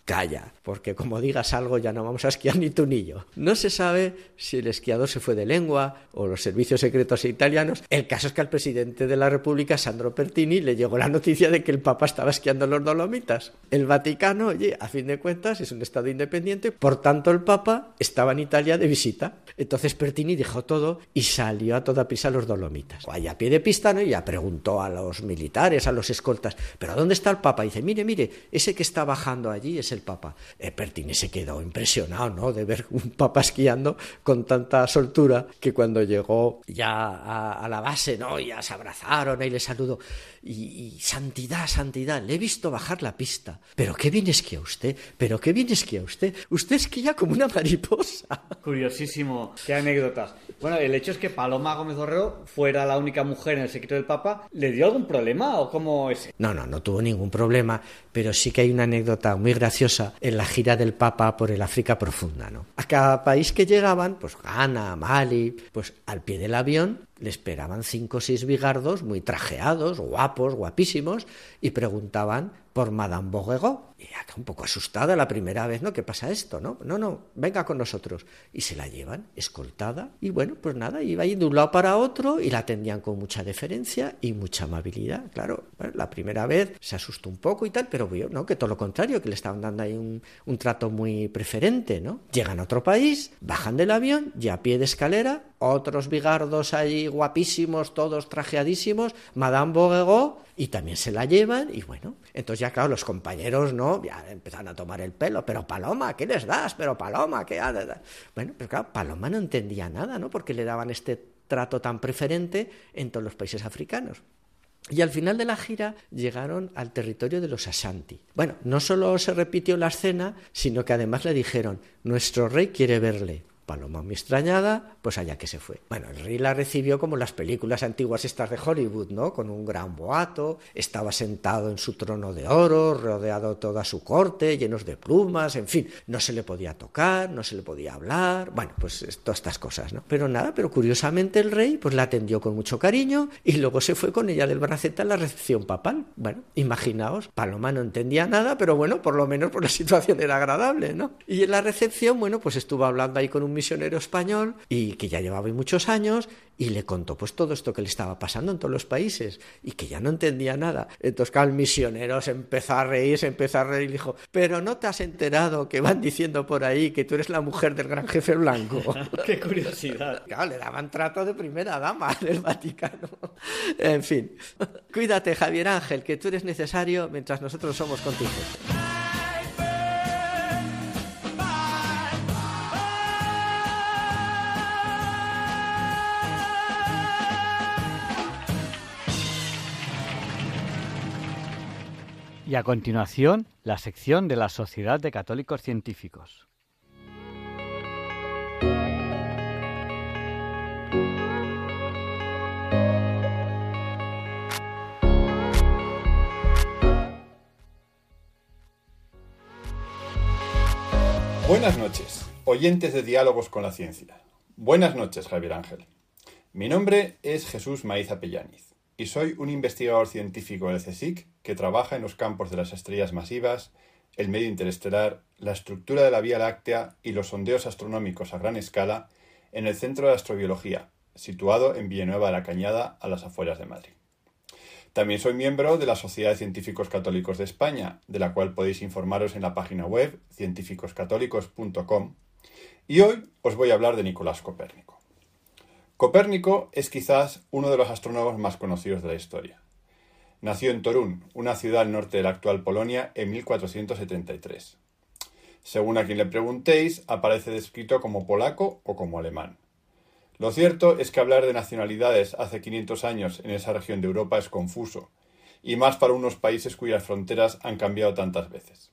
calla, porque como digas algo ya no vamos a esquiar ni tú ni yo. No se sabe si el esquiador se fue de lengua o los servicios secretos italianos. El caso es que al presidente de la República, Sandro Pertini, le llegó la noticia de que el Papa estaba esquiando en los Dolomitas. El Vaticano, oye, a fin de cuentas es un Estado independiente, por tanto el Papa estaba en Italia de visita. Entonces Pertini dejó todo y salió a toda prisa a los Dolomitas. Allá a pie de pista, ¿no? Y ya preguntó a los militares, a los escoltas, ¿pero dónde está el Papa? Y dice, mire, mire, ese que está bajando allí es el Papa. Pertini se quedó impresionado, ¿no? De ver un Papa esquiando con tanta soltura que cuando llegó ya a, la base, ¿no? Ya se abrazaron y le saludó. Y, santidad, santidad, le he visto bajar la pista. Pero qué bien esquía usted, pero qué bien esquía usted. Usted esquía como una mariposa. Curiosísimo, qué anécdotas. Bueno, el hecho es que Paloma Gómez Borrero fuera la única mujer en el secreto del Papa. ¿Le dio algún problema o cómo es? No, no, no tuvo ningún problema, pero sí que hay una anécdota muy graciosa en la gira del Papa por el África profunda. ¿no? A cada país que llegaban, pues Ghana, Mali, pues al pie del avión le esperaban cinco o seis bigardos muy trajeados, guapos, guapísimos, y preguntaban por Madame Beauregard. Y acá un poco asustada la primera vez, ¿no? ¿Qué pasa esto? No, no, no, venga con nosotros. Y se la llevan escoltada. Y bueno, pues nada, iba ir de un lado para otro y la atendían con mucha deferencia y mucha amabilidad. Claro, la primera vez se asustó un poco y tal, pero vio, ¿no? Que todo lo contrario, que le estaban dando ahí un, un trato muy preferente, ¿no? Llegan a otro país, bajan del avión y a pie de escalera, otros bigardos allí guapísimos, todos trajeadísimos, Madame Beauregard, y también se la llevan y bueno, entonces ya claro, los compañeros no, ya empezaron a tomar el pelo, pero Paloma, ¿qué les das? Pero Paloma, ¿qué haces? Bueno, pero claro, Paloma no entendía nada, ¿no? Porque le daban este trato tan preferente en todos los países africanos. Y al final de la gira llegaron al territorio de los Ashanti. Bueno, no solo se repitió la escena, sino que además le dijeron, nuestro rey quiere verle. Paloma muy extrañada, pues allá que se fue. Bueno, el rey la recibió como las películas antiguas estas de Hollywood, ¿no? Con un gran boato, estaba sentado en su trono de oro, rodeado toda su corte, llenos de plumas, en fin, no se le podía tocar, no se le podía hablar, bueno, pues todas estas cosas, ¿no? Pero nada, pero curiosamente el rey pues la atendió con mucho cariño y luego se fue con ella del braceta a la recepción papal. Bueno, imaginaos, Paloma no entendía nada, pero bueno, por lo menos por la situación era agradable, ¿no? Y en la recepción, bueno, pues estuvo hablando ahí con un misionero español y que ya llevaba muchos años y le contó pues todo esto que le estaba pasando en todos los países y que ya no entendía nada. Entonces, claro, el misionero se empezó a reír, se empezó a reír y dijo, pero no te has enterado que van diciendo por ahí que tú eres la mujer del gran jefe blanco. (laughs) Qué curiosidad. Claro, le daban trato de primera dama del Vaticano. En fin, (laughs) cuídate Javier Ángel, que tú eres necesario mientras nosotros somos contigo. Y a continuación, la sección de la Sociedad de Católicos Científicos. Buenas noches, oyentes de Diálogos con la Ciencia. Buenas noches, Javier Ángel. Mi nombre es Jesús Maiza Pellaniz y soy un investigador científico del CSIC que trabaja en los campos de las estrellas masivas, el medio interestelar, la estructura de la Vía Láctea y los sondeos astronómicos a gran escala en el Centro de Astrobiología, situado en Villanueva de la Cañada, a las afueras de Madrid. También soy miembro de la Sociedad de Científicos Católicos de España, de la cual podéis informaros en la página web científicoscatólicos.com. Y hoy os voy a hablar de Nicolás Copérnico. Copérnico es quizás uno de los astrónomos más conocidos de la historia. Nació en Torún, una ciudad al norte de la actual Polonia, en 1473. Según a quien le preguntéis, aparece descrito como polaco o como alemán. Lo cierto es que hablar de nacionalidades hace 500 años en esa región de Europa es confuso, y más para unos países cuyas fronteras han cambiado tantas veces.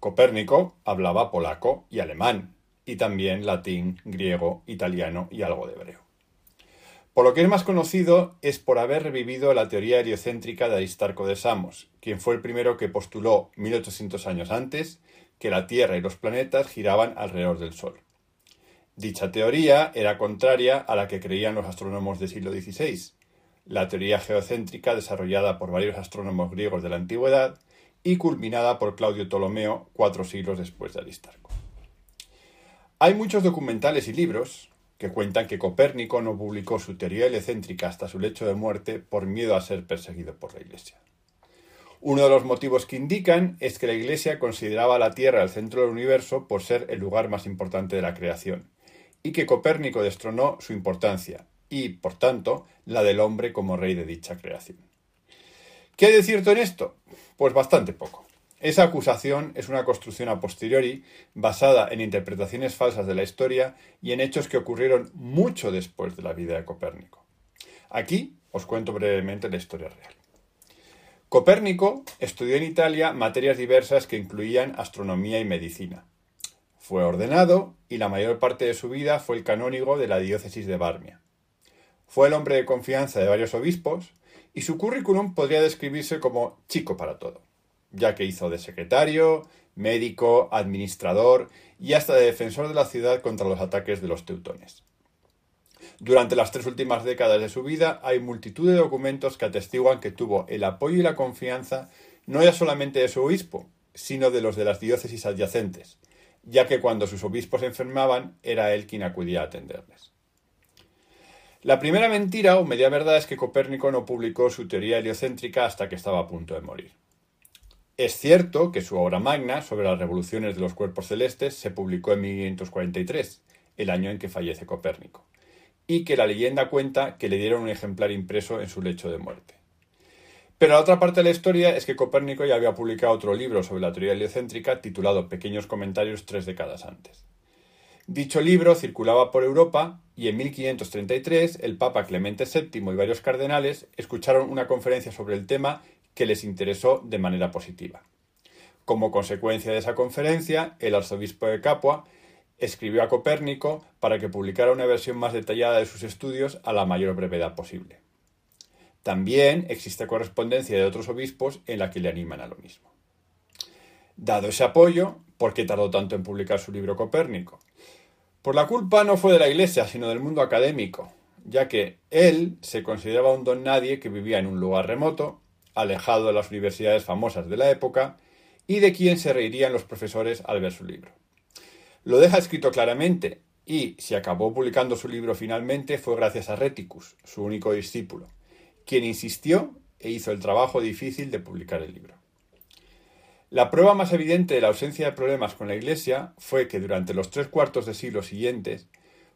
Copérnico hablaba polaco y alemán, y también latín, griego, italiano y algo de hebreo. Por lo que es más conocido es por haber revivido la teoría heliocéntrica de Aristarco de Samos, quien fue el primero que postuló 1800 años antes que la Tierra y los planetas giraban alrededor del Sol. Dicha teoría era contraria a la que creían los astrónomos del siglo XVI, la teoría geocéntrica desarrollada por varios astrónomos griegos de la antigüedad y culminada por Claudio Ptolomeo cuatro siglos después de Aristarco. Hay muchos documentales y libros que cuentan que Copérnico no publicó su teoría heliocéntrica hasta su lecho de muerte por miedo a ser perseguido por la Iglesia. Uno de los motivos que indican es que la Iglesia consideraba la Tierra el centro del universo por ser el lugar más importante de la creación, y que Copérnico destronó su importancia y, por tanto, la del hombre como rey de dicha creación. ¿Qué hay de cierto en esto? Pues bastante poco. Esa acusación es una construcción a posteriori basada en interpretaciones falsas de la historia y en hechos que ocurrieron mucho después de la vida de Copérnico. Aquí os cuento brevemente la historia real. Copérnico estudió en Italia materias diversas que incluían astronomía y medicina. Fue ordenado y la mayor parte de su vida fue el canónigo de la diócesis de Barmia. Fue el hombre de confianza de varios obispos y su currículum podría describirse como chico para todo. Ya que hizo de secretario, médico, administrador y hasta de defensor de la ciudad contra los ataques de los teutones. Durante las tres últimas décadas de su vida hay multitud de documentos que atestiguan que tuvo el apoyo y la confianza no ya solamente de su obispo, sino de los de las diócesis adyacentes, ya que cuando sus obispos enfermaban era él quien acudía a atenderles. La primera mentira o media verdad es que Copérnico no publicó su teoría heliocéntrica hasta que estaba a punto de morir. Es cierto que su obra magna sobre las revoluciones de los cuerpos celestes se publicó en 1543, el año en que fallece Copérnico, y que la leyenda cuenta que le dieron un ejemplar impreso en su lecho de muerte. Pero la otra parte de la historia es que Copérnico ya había publicado otro libro sobre la teoría heliocéntrica titulado Pequeños comentarios tres décadas antes. Dicho libro circulaba por Europa y en 1533 el Papa Clemente VII y varios cardenales escucharon una conferencia sobre el tema que les interesó de manera positiva. Como consecuencia de esa conferencia, el arzobispo de Capua escribió a Copérnico para que publicara una versión más detallada de sus estudios a la mayor brevedad posible. También existe correspondencia de otros obispos en la que le animan a lo mismo. Dado ese apoyo, ¿por qué tardó tanto en publicar su libro Copérnico? Por la culpa no fue de la Iglesia, sino del mundo académico, ya que él se consideraba un don nadie que vivía en un lugar remoto, alejado de las universidades famosas de la época, y de quien se reirían los profesores al ver su libro. Lo deja escrito claramente, y si acabó publicando su libro finalmente fue gracias a Reticus, su único discípulo, quien insistió e hizo el trabajo difícil de publicar el libro. La prueba más evidente de la ausencia de problemas con la Iglesia fue que durante los tres cuartos de siglo siguientes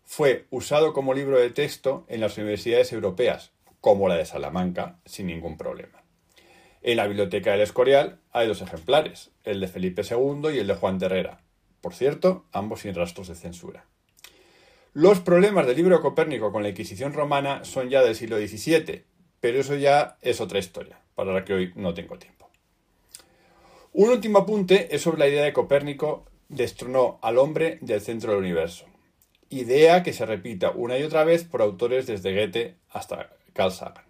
fue usado como libro de texto en las universidades europeas, como la de Salamanca, sin ningún problema. En la biblioteca del Escorial hay dos ejemplares, el de Felipe II y el de Juan de Herrera, por cierto, ambos sin rastros de censura. Los problemas del libro Copérnico con la Inquisición romana son ya del siglo XVII, pero eso ya es otra historia, para la que hoy no tengo tiempo. Un último apunte es sobre la idea de Copérnico destronó al hombre del centro del universo. Idea que se repita una y otra vez por autores desde Goethe hasta Carl Sagan.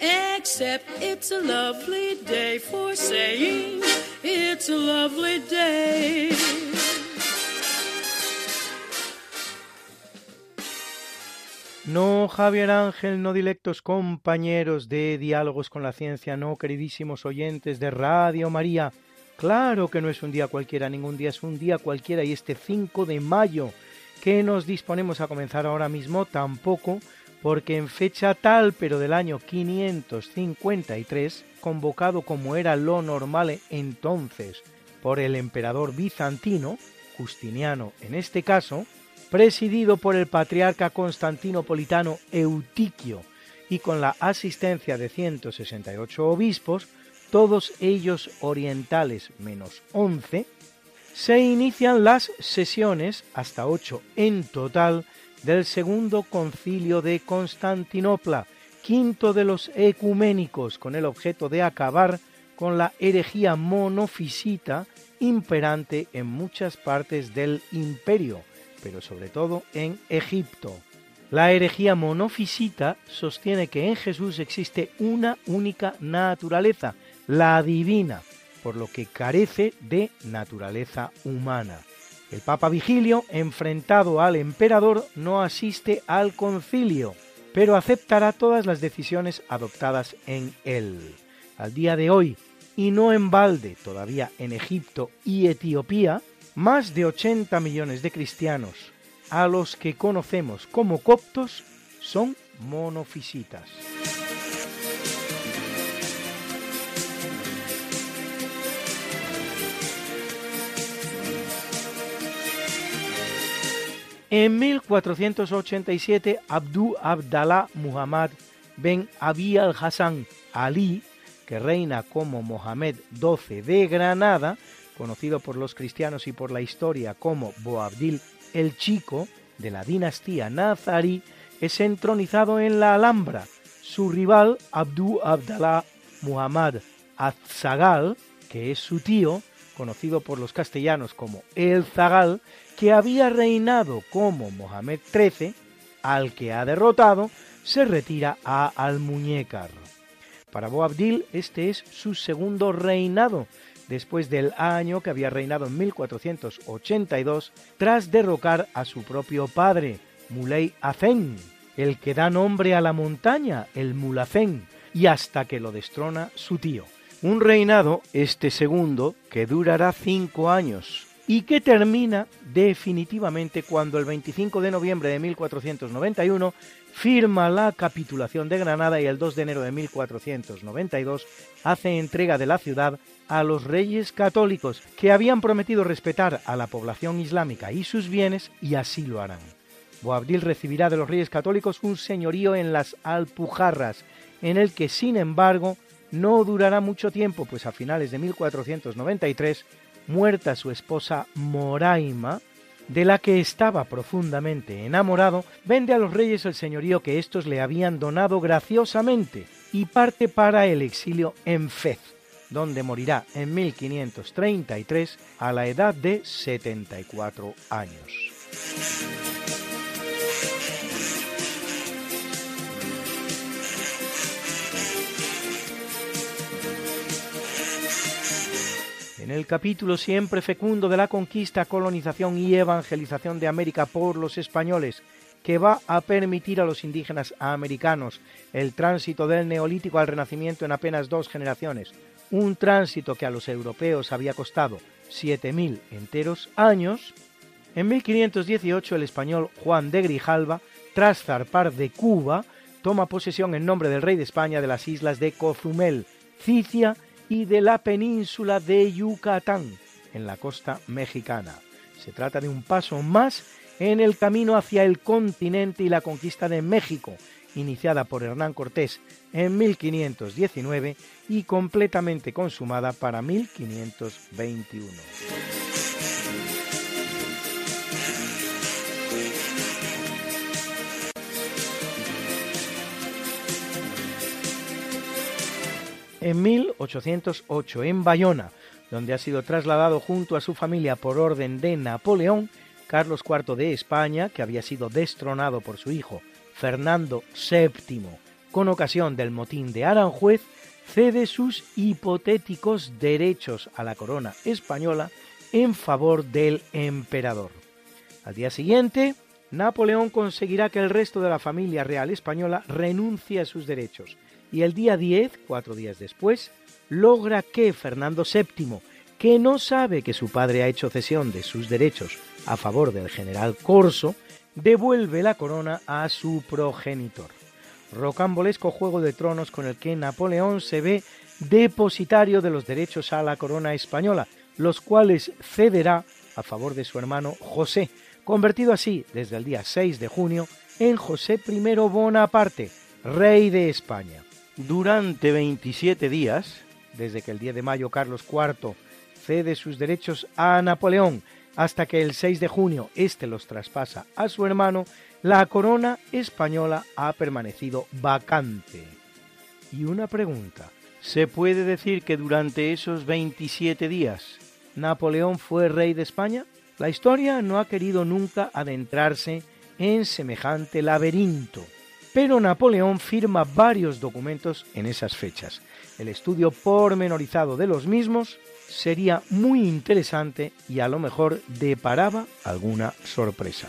Except it's a lovely day for saying it's a lovely day. No, Javier Ángel, no directos compañeros de Diálogos con la Ciencia, no, queridísimos oyentes de Radio María. Claro que no es un día cualquiera, ningún día es un día cualquiera y este 5 de mayo que nos disponemos a comenzar ahora mismo tampoco, porque en fecha tal, pero del año 553, convocado como era lo normal entonces por el emperador bizantino, Justiniano en este caso, presidido por el patriarca constantinopolitano Eutiquio y con la asistencia de 168 obispos, todos ellos orientales menos 11, se inician las sesiones, hasta 8 en total, del segundo concilio de Constantinopla, quinto de los ecuménicos, con el objeto de acabar con la herejía monofisita imperante en muchas partes del imperio, pero sobre todo en Egipto. La herejía monofisita sostiene que en Jesús existe una única naturaleza, la divina, por lo que carece de naturaleza humana. El Papa Vigilio, enfrentado al emperador, no asiste al concilio, pero aceptará todas las decisiones adoptadas en él. Al día de hoy, y no en balde todavía en Egipto y Etiopía, más de 80 millones de cristianos, a los que conocemos como coptos, son monofisitas. En 1487, Abdú Abdallah Muhammad ben Abi al-Hassan Ali, que reina como Mohamed XII de Granada, conocido por los cristianos y por la historia como Boabdil el Chico, de la dinastía nazarí, es entronizado en la Alhambra. Su rival, Abdu Abdallah Muhammad Azzagal, que es su tío, conocido por los castellanos como El Zagal, que había reinado como Mohamed XIII, al que ha derrotado, se retira a Almuñécar. Para Boabdil este es su segundo reinado, después del año que había reinado en 1482 tras derrocar a su propio padre, Muley Azen, el que da nombre a la montaña, el Mulacén, y hasta que lo destrona su tío. Un reinado, este segundo, que durará cinco años y que termina definitivamente cuando el 25 de noviembre de 1491 firma la capitulación de Granada y el 2 de enero de 1492 hace entrega de la ciudad a los reyes católicos que habían prometido respetar a la población islámica y sus bienes y así lo harán. Boabdil recibirá de los reyes católicos un señorío en las Alpujarras, en el que sin embargo no durará mucho tiempo, pues a finales de 1493, muerta su esposa Moraima, de la que estaba profundamente enamorado, vende a los reyes el señorío que éstos le habían donado graciosamente y parte para el exilio en Fez, donde morirá en 1533 a la edad de 74 años. En el capítulo siempre fecundo de la conquista, colonización y evangelización de América por los españoles, que va a permitir a los indígenas americanos el tránsito del neolítico al renacimiento en apenas dos generaciones, un tránsito que a los europeos había costado 7.000 enteros años, en 1518 el español Juan de Grijalva, tras zarpar de Cuba, toma posesión en nombre del rey de España de las islas de Cozumel, Cicia y de la península de Yucatán, en la costa mexicana. Se trata de un paso más en el camino hacia el continente y la conquista de México, iniciada por Hernán Cortés en 1519 y completamente consumada para 1521. En 1808 en Bayona, donde ha sido trasladado junto a su familia por orden de Napoleón, Carlos IV de España, que había sido destronado por su hijo Fernando VII con ocasión del motín de Aranjuez, cede sus hipotéticos derechos a la corona española en favor del emperador. Al día siguiente, Napoleón conseguirá que el resto de la familia real española renuncie a sus derechos y el día 10, cuatro días después, logra que Fernando VII, que no sabe que su padre ha hecho cesión de sus derechos a favor del general Corso, devuelve la corona a su progenitor. Rocambolesco juego de tronos con el que Napoleón se ve depositario de los derechos a la corona española, los cuales cederá a favor de su hermano José, convertido así desde el día 6 de junio en José I Bonaparte, rey de España. Durante 27 días, desde que el 10 de mayo Carlos IV cede sus derechos a Napoleón hasta que el 6 de junio éste los traspasa a su hermano, la corona española ha permanecido vacante. Y una pregunta, ¿se puede decir que durante esos 27 días Napoleón fue rey de España? La historia no ha querido nunca adentrarse en semejante laberinto pero Napoleón firma varios documentos en esas fechas. El estudio pormenorizado de los mismos sería muy interesante y a lo mejor deparaba alguna sorpresa.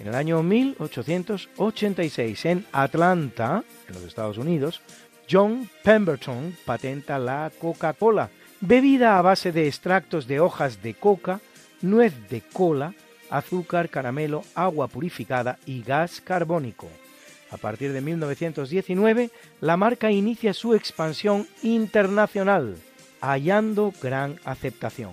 En el año 1886, en Atlanta, en los Estados Unidos, John Pemberton patenta la Coca-Cola, bebida a base de extractos de hojas de coca, nuez de cola, azúcar, caramelo, agua purificada y gas carbónico. A partir de 1919, la marca inicia su expansión internacional, hallando gran aceptación.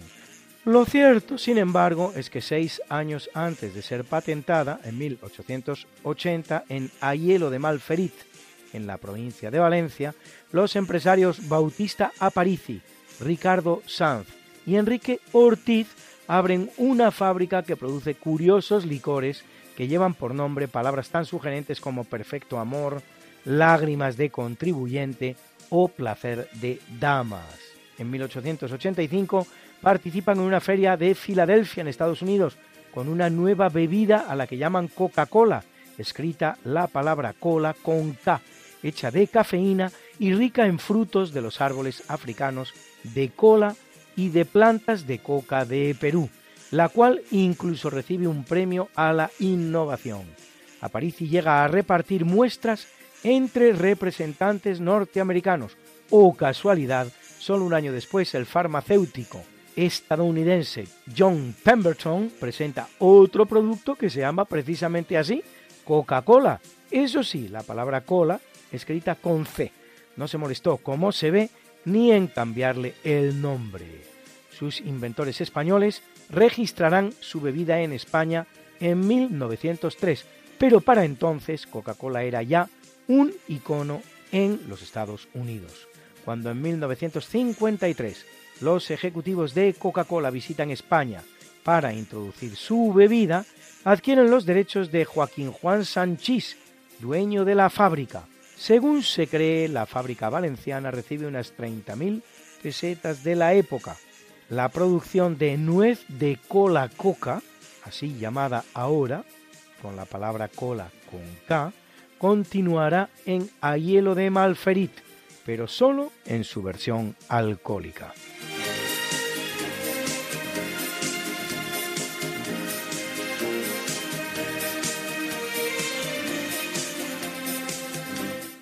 Lo cierto, sin embargo, es que seis años antes de ser patentada, en 1880, en Ayelo de Malferit, en la provincia de Valencia, los empresarios Bautista Aparici, Ricardo Sanz y Enrique Ortiz abren una fábrica que produce curiosos licores que llevan por nombre palabras tan sugerentes como perfecto amor, lágrimas de contribuyente o placer de damas. En 1885 participan en una feria de Filadelfia en Estados Unidos con una nueva bebida a la que llaman Coca-Cola, escrita la palabra cola con K, hecha de cafeína y rica en frutos de los árboles africanos de cola y de plantas de coca de Perú, la cual incluso recibe un premio a la innovación. Aparici llega a repartir muestras entre representantes norteamericanos, o casualidad, solo un año después el farmacéutico estadounidense John Pemberton presenta otro producto que se llama precisamente así, Coca-Cola. Eso sí, la palabra cola escrita con C. No se molestó, como se ve, ni en cambiarle el nombre. Sus inventores españoles registrarán su bebida en España en 1903, pero para entonces Coca-Cola era ya un icono en los Estados Unidos. Cuando en 1953 los ejecutivos de Coca-Cola visitan España para introducir su bebida, adquieren los derechos de Joaquín Juan Sanchís, dueño de la fábrica. Según se cree, la fábrica valenciana recibe unas 30.000 pesetas de la época. La producción de nuez de cola coca, así llamada ahora, con la palabra cola con K, continuará en Ayelo de Malferit, pero solo en su versión alcohólica.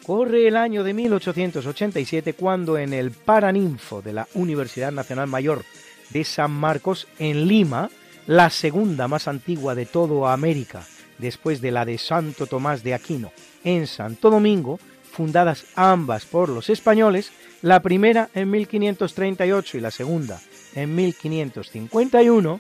Corre el año de 1887 cuando en el Paraninfo de la Universidad Nacional Mayor de San Marcos, en Lima, la segunda más antigua de toda América, después de la de Santo Tomás de Aquino, en Santo Domingo, fundadas ambas por los españoles, la primera en 1538 y la segunda en 1551,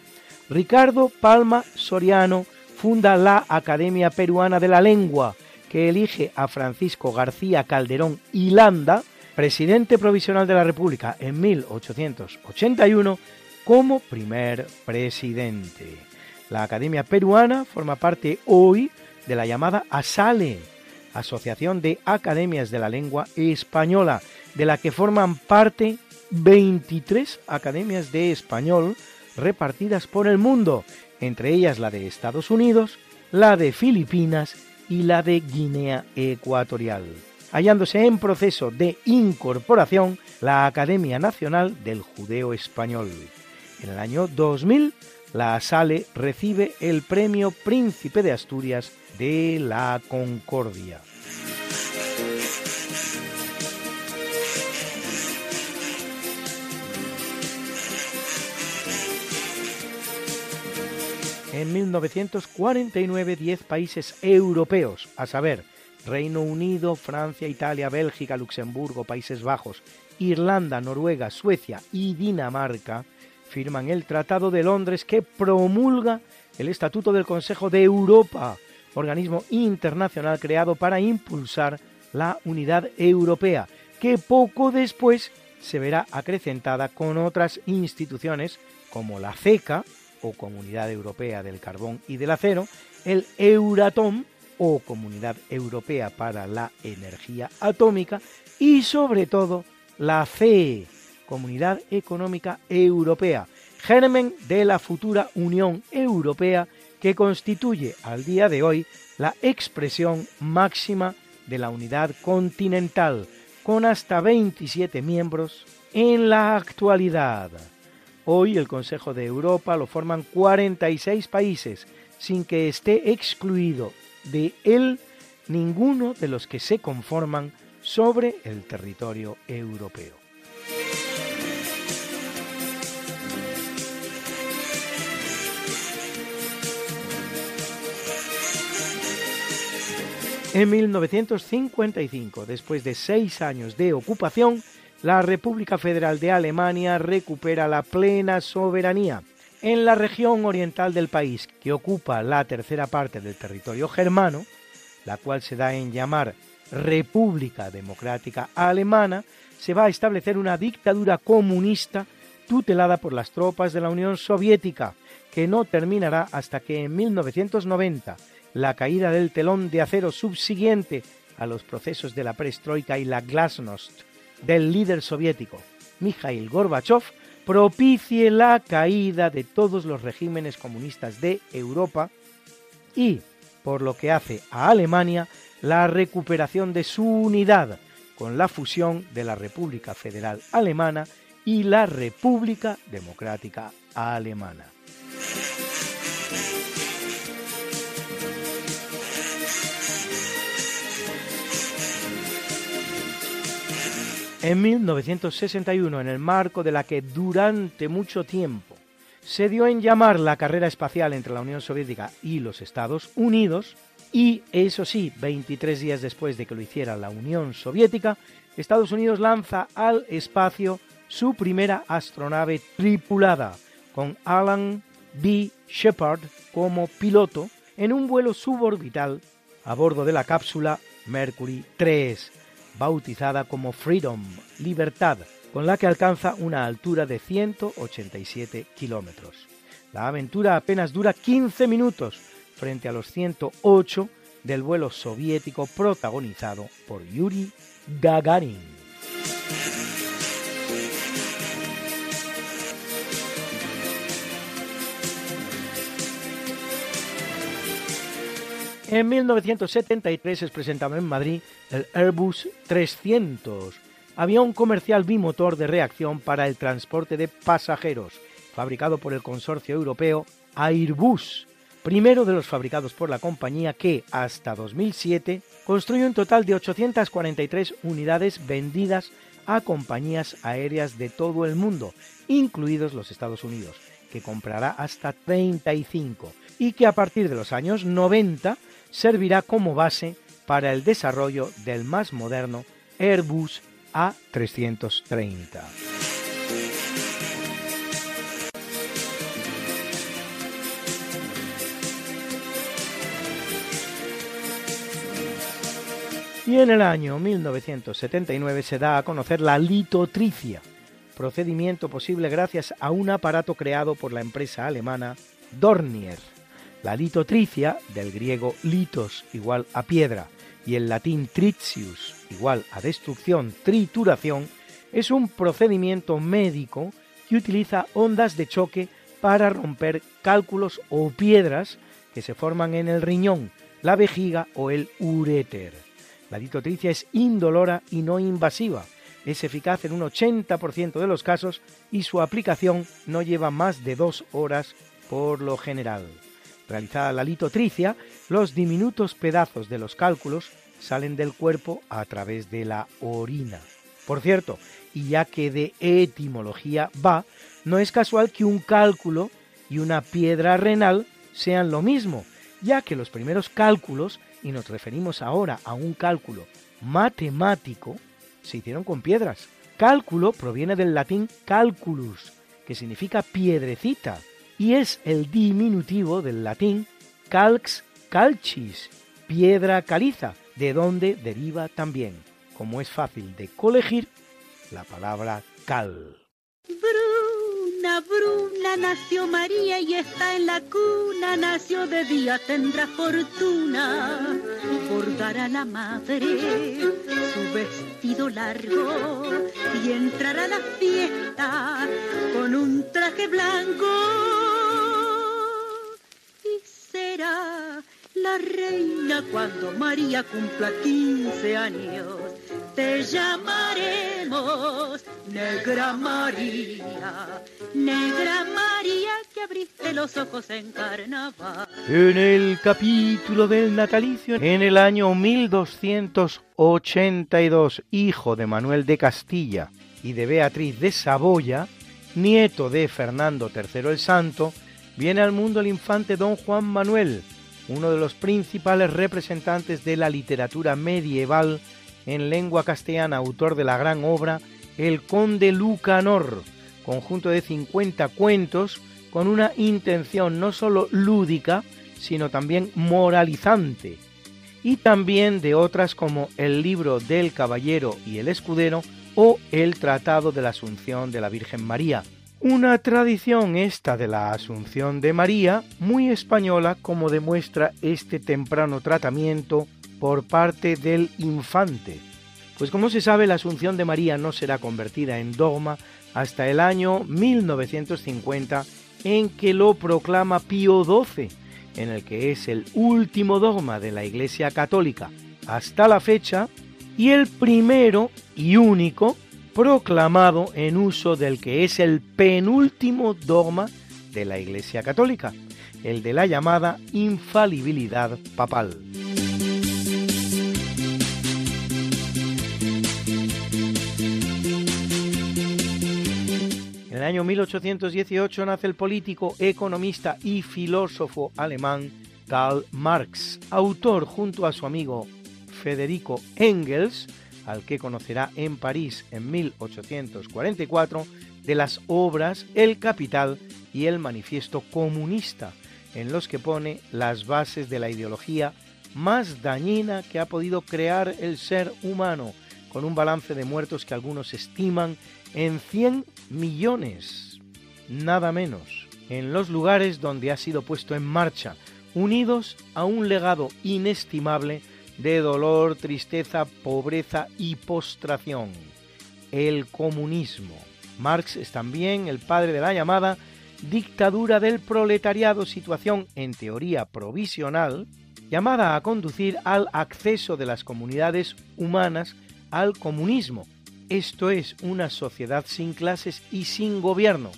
Ricardo Palma Soriano funda la Academia Peruana de la Lengua, que elige a Francisco García Calderón y Landa, presidente provisional de la República en 1881, como primer presidente. La Academia Peruana forma parte hoy de la llamada ASALE, Asociación de Academias de la Lengua Española, de la que forman parte 23 academias de español repartidas por el mundo, entre ellas la de Estados Unidos, la de Filipinas y la de Guinea Ecuatorial, hallándose en proceso de incorporación la Academia Nacional del Judeo Español. En el año 2000, la SALE recibe el Premio Príncipe de Asturias de la Concordia. En 1949, 10 países europeos, a saber, Reino Unido, Francia, Italia, Bélgica, Luxemburgo, Países Bajos, Irlanda, Noruega, Suecia y Dinamarca, firman el Tratado de Londres que promulga el Estatuto del Consejo de Europa, organismo internacional creado para impulsar la unidad europea, que poco después se verá acrecentada con otras instituciones como la CECA, o Comunidad Europea del Carbón y del Acero, el Euratom o Comunidad Europea para la Energía Atómica y sobre todo la CE, Comunidad Económica Europea, germen de la futura Unión Europea que constituye al día de hoy la expresión máxima de la unidad continental, con hasta 27 miembros en la actualidad. Hoy el Consejo de Europa lo forman 46 países, sin que esté excluido de él ninguno de los que se conforman sobre el territorio europeo. En 1955, después de seis años de ocupación, la República Federal de Alemania recupera la plena soberanía, en la región oriental del país, que ocupa la tercera parte del territorio germano, la cual se da en llamar República Democrática Alemana, se va a establecer una dictadura comunista tutelada por las tropas de la Unión Soviética, que no terminará hasta que en 1990 la caída del telón de acero subsiguiente a los procesos de la perestroika y la glasnost del líder soviético Mikhail Gorbachev propicie la caída de todos los regímenes comunistas de Europa y, por lo que hace a Alemania, la recuperación de su unidad con la fusión de la República Federal Alemana y la República Democrática Alemana. En 1961, en el marco de la que durante mucho tiempo se dio en llamar la carrera espacial entre la Unión Soviética y los Estados Unidos, y eso sí, 23 días después de que lo hiciera la Unión Soviética, Estados Unidos lanza al espacio su primera astronave tripulada, con Alan B. Shepard como piloto en un vuelo suborbital a bordo de la cápsula Mercury 3 bautizada como Freedom, Libertad, con la que alcanza una altura de 187 kilómetros. La aventura apenas dura 15 minutos frente a los 108 del vuelo soviético protagonizado por Yuri Gagarin. En 1973 es presentado en Madrid el Airbus 300, avión comercial bimotor de reacción para el transporte de pasajeros, fabricado por el consorcio europeo Airbus, primero de los fabricados por la compañía que, hasta 2007, construyó un total de 843 unidades vendidas a compañías aéreas de todo el mundo, incluidos los Estados Unidos, que comprará hasta 35 y que a partir de los años 90 servirá como base para el desarrollo del más moderno Airbus A330. Y en el año 1979 se da a conocer la litotricia, procedimiento posible gracias a un aparato creado por la empresa alemana Dornier la litotricia, del griego litos igual a piedra y el latín tritius igual a destrucción, trituración, es un procedimiento médico que utiliza ondas de choque para romper cálculos o piedras que se forman en el riñón, la vejiga o el uréter. La litotricia es indolora y no invasiva. Es eficaz en un 80% de los casos y su aplicación no lleva más de dos horas por lo general. Realizada la litotricia, los diminutos pedazos de los cálculos salen del cuerpo a través de la orina. Por cierto, y ya que de etimología va, no es casual que un cálculo y una piedra renal sean lo mismo, ya que los primeros cálculos, y nos referimos ahora a un cálculo matemático, se hicieron con piedras. Cálculo proviene del latín calculus, que significa piedrecita, y es el diminutivo del latín calx calcis, piedra caliza, de donde deriva también, como es fácil de colegir, la palabra cal. Bruna, Bruna, nació María y está en la cuna, nació de día, tendrá fortuna. Por dar a la madre su vestido largo y entrar a la fiesta con un traje blanco reina cuando María cumpla 15 años. Te llamaremos Negra María, Negra María que abriste los ojos en carnaval. En el capítulo del natalicio, en el año 1282, hijo de Manuel de Castilla y de Beatriz de Saboya, nieto de Fernando III el Santo, viene al mundo el infante don Juan Manuel, uno de los principales representantes de la literatura medieval en lengua castellana, autor de la gran obra El Conde Lucanor, conjunto de 50 cuentos con una intención no sólo lúdica, sino también moralizante, y también de otras como el libro del Caballero y el Escudero o el Tratado de la Asunción de la Virgen María. Una tradición esta de la Asunción de María, muy española como demuestra este temprano tratamiento por parte del infante. Pues como se sabe, la Asunción de María no será convertida en dogma hasta el año 1950 en que lo proclama Pío XII, en el que es el último dogma de la Iglesia Católica hasta la fecha y el primero y único proclamado en uso del que es el penúltimo dogma de la Iglesia Católica, el de la llamada infalibilidad papal. En el año 1818 nace el político, economista y filósofo alemán Karl Marx, autor junto a su amigo Federico Engels al que conocerá en París en 1844, de las obras El Capital y el Manifiesto Comunista, en los que pone las bases de la ideología más dañina que ha podido crear el ser humano, con un balance de muertos que algunos estiman en 100 millones, nada menos, en los lugares donde ha sido puesto en marcha, unidos a un legado inestimable de dolor, tristeza, pobreza y postración. El comunismo. Marx es también el padre de la llamada dictadura del proletariado, situación en teoría provisional, llamada a conducir al acceso de las comunidades humanas al comunismo, esto es una sociedad sin clases y sin gobierno.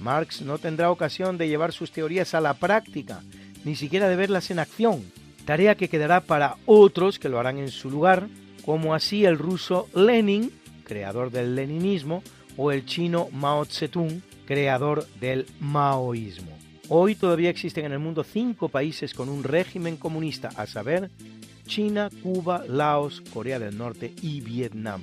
Marx no tendrá ocasión de llevar sus teorías a la práctica, ni siquiera de verlas en acción, tarea que quedará para otros que lo harán en su lugar, como así el ruso Lenin, creador del leninismo, o el chino Mao Zedong, creador del maoísmo. Hoy todavía existen en el mundo cinco países con un régimen comunista, a saber, China, Cuba, Laos, Corea del Norte y Vietnam.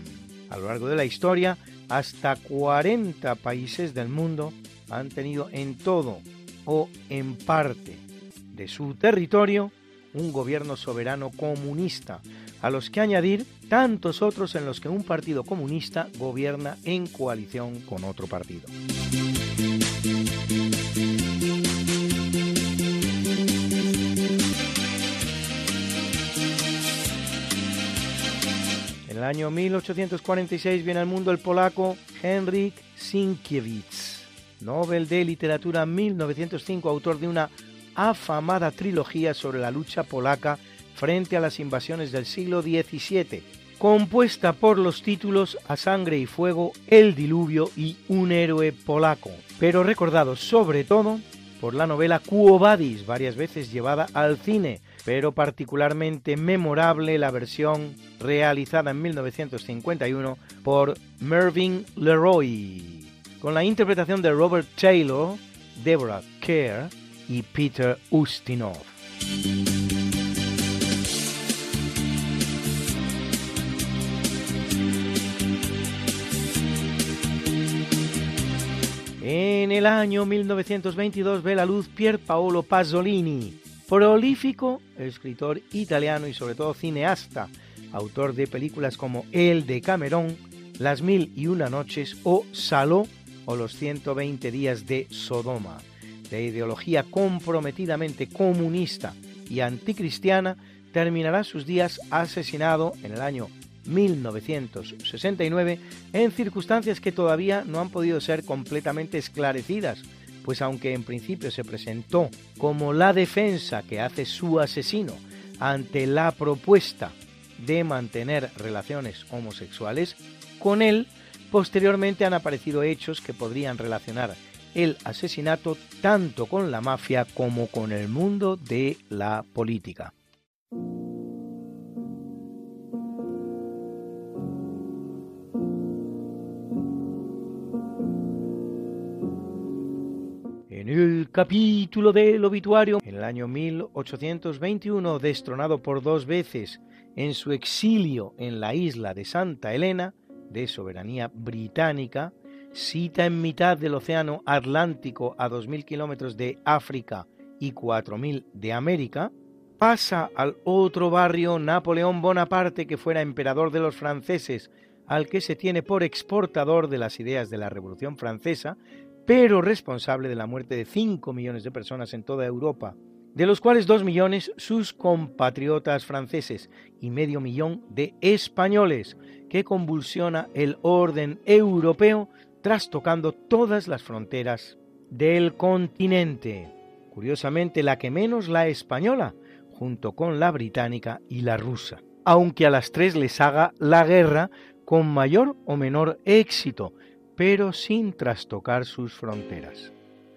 A lo largo de la historia, hasta 40 países del mundo han tenido en todo o en parte de su territorio un gobierno soberano comunista, a los que añadir tantos otros en los que un partido comunista gobierna en coalición con otro partido. En el año 1846 viene al mundo el polaco Henryk Sienkiewicz, Nobel de Literatura 1905, autor de una afamada trilogía sobre la lucha polaca frente a las invasiones del siglo XVII, compuesta por los títulos A Sangre y Fuego, El Diluvio y Un héroe polaco, pero recordado sobre todo por la novela Quo Vadis, varias veces llevada al cine, pero particularmente memorable la versión realizada en 1951 por Mervyn Leroy, con la interpretación de Robert Taylor, Deborah Kerr y Peter Ustinov. En el año 1922 ve la luz Pier Paolo Pasolini, prolífico escritor italiano y sobre todo cineasta, autor de películas como El de Camerón, Las Mil y Una Noches o Saló o Los 120 Días de Sodoma de ideología comprometidamente comunista y anticristiana, terminará sus días asesinado en el año 1969 en circunstancias que todavía no han podido ser completamente esclarecidas, pues aunque en principio se presentó como la defensa que hace su asesino ante la propuesta de mantener relaciones homosexuales con él, posteriormente han aparecido hechos que podrían relacionar el asesinato tanto con la mafia como con el mundo de la política. En el capítulo del obituario, en el año 1821, destronado por dos veces en su exilio en la isla de Santa Elena, de soberanía británica, cita en mitad del Océano Atlántico a 2.000 kilómetros de África y 4.000 de América, pasa al otro barrio Napoleón Bonaparte, que fuera emperador de los franceses, al que se tiene por exportador de las ideas de la Revolución Francesa, pero responsable de la muerte de 5 millones de personas en toda Europa, de los cuales 2 millones sus compatriotas franceses y medio millón de españoles, que convulsiona el orden europeo trastocando todas las fronteras del continente. Curiosamente, la que menos la española, junto con la británica y la rusa, aunque a las tres les haga la guerra con mayor o menor éxito, pero sin trastocar sus fronteras.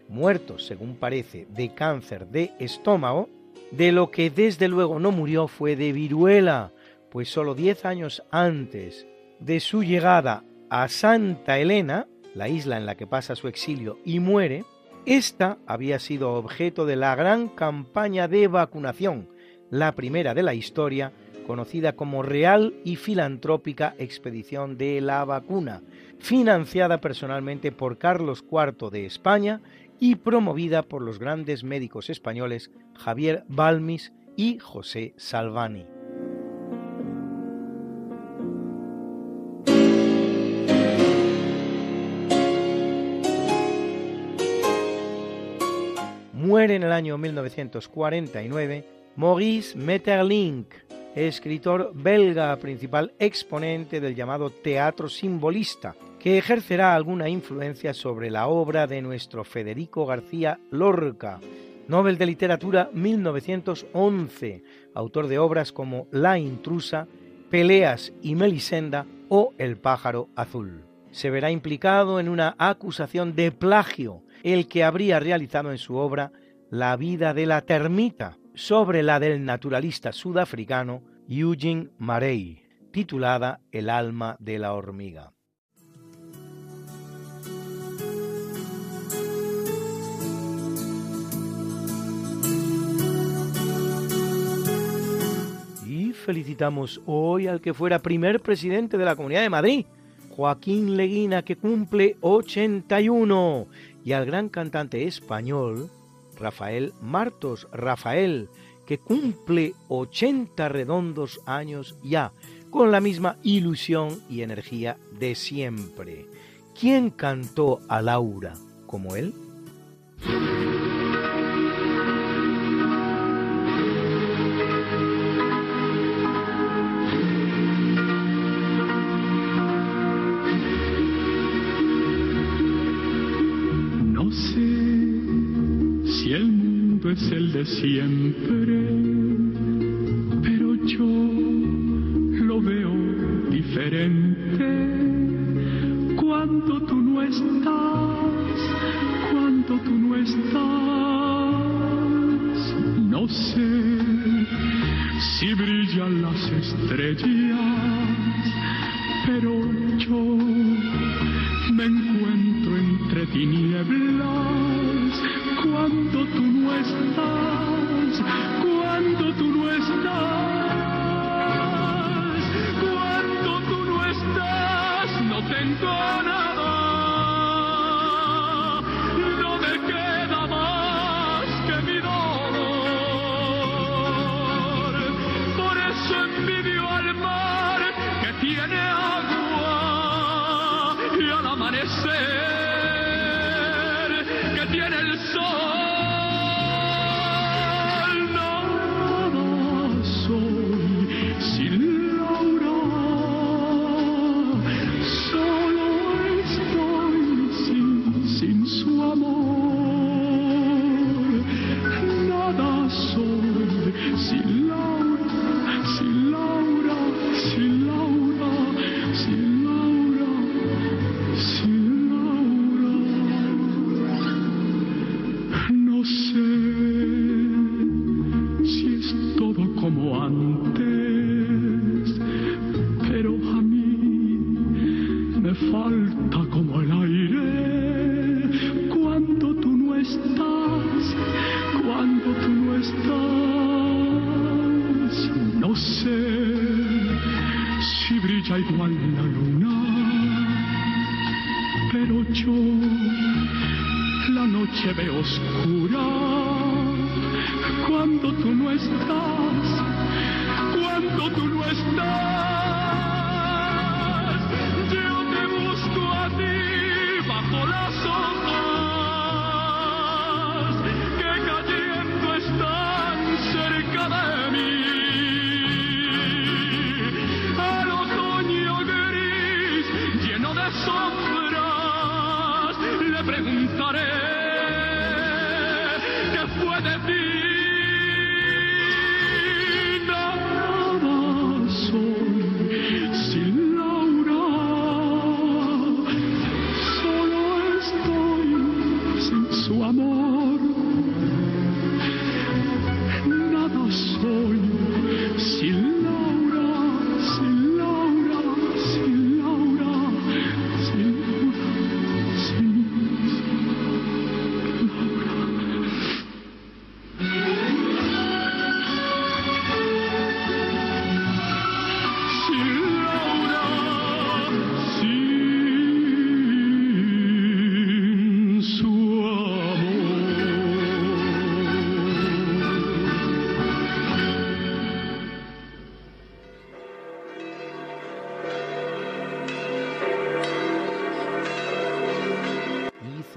Muertos, según parece, de cáncer de estómago, de lo que desde luego no murió fue de viruela, pues solo diez años antes de su llegada a Santa Elena, la isla en la que pasa su exilio y muere, esta había sido objeto de la gran campaña de vacunación la primera de la historia, conocida como Real y Filantrópica Expedición de la Vacuna, financiada personalmente por Carlos IV de España y promovida por los grandes médicos españoles Javier Balmis y José Salvani. Muere en el año 1949 Maurice Maeterlinck, escritor belga principal exponente del llamado teatro simbolista, que ejercerá alguna influencia sobre la obra de nuestro Federico García Lorca, Nobel de Literatura 1911, autor de obras como La intrusa, Peleas y Melisenda o El pájaro azul. Se verá implicado en una acusación de plagio, el que habría realizado en su obra La vida de la termita, sobre la del naturalista sudafricano Eugene Marey, titulada El alma de la hormiga. Y felicitamos hoy al que fuera primer presidente de la Comunidad de Madrid, Joaquín Leguina, que cumple 81, y al gran cantante español Rafael Martos, Rafael, que cumple 80 redondos años ya, con la misma ilusión y energía de siempre. ¿Quién cantó a Laura como él? Siempre,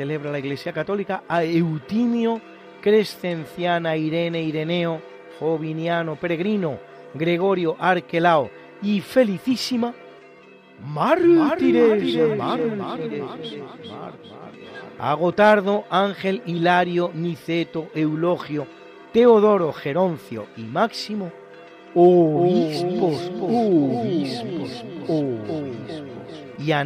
celebra la Iglesia Católica a Eutimio, Crescenciana, Irene, Ireneo, Joviniano, Peregrino, Gregorio, Arquelao y felicísima mártires. A Gotardo, Ángel, Hilario, Niceto, Eulogio, Teodoro, Geroncio y Máximo, obispos, obispos, obispos. Y a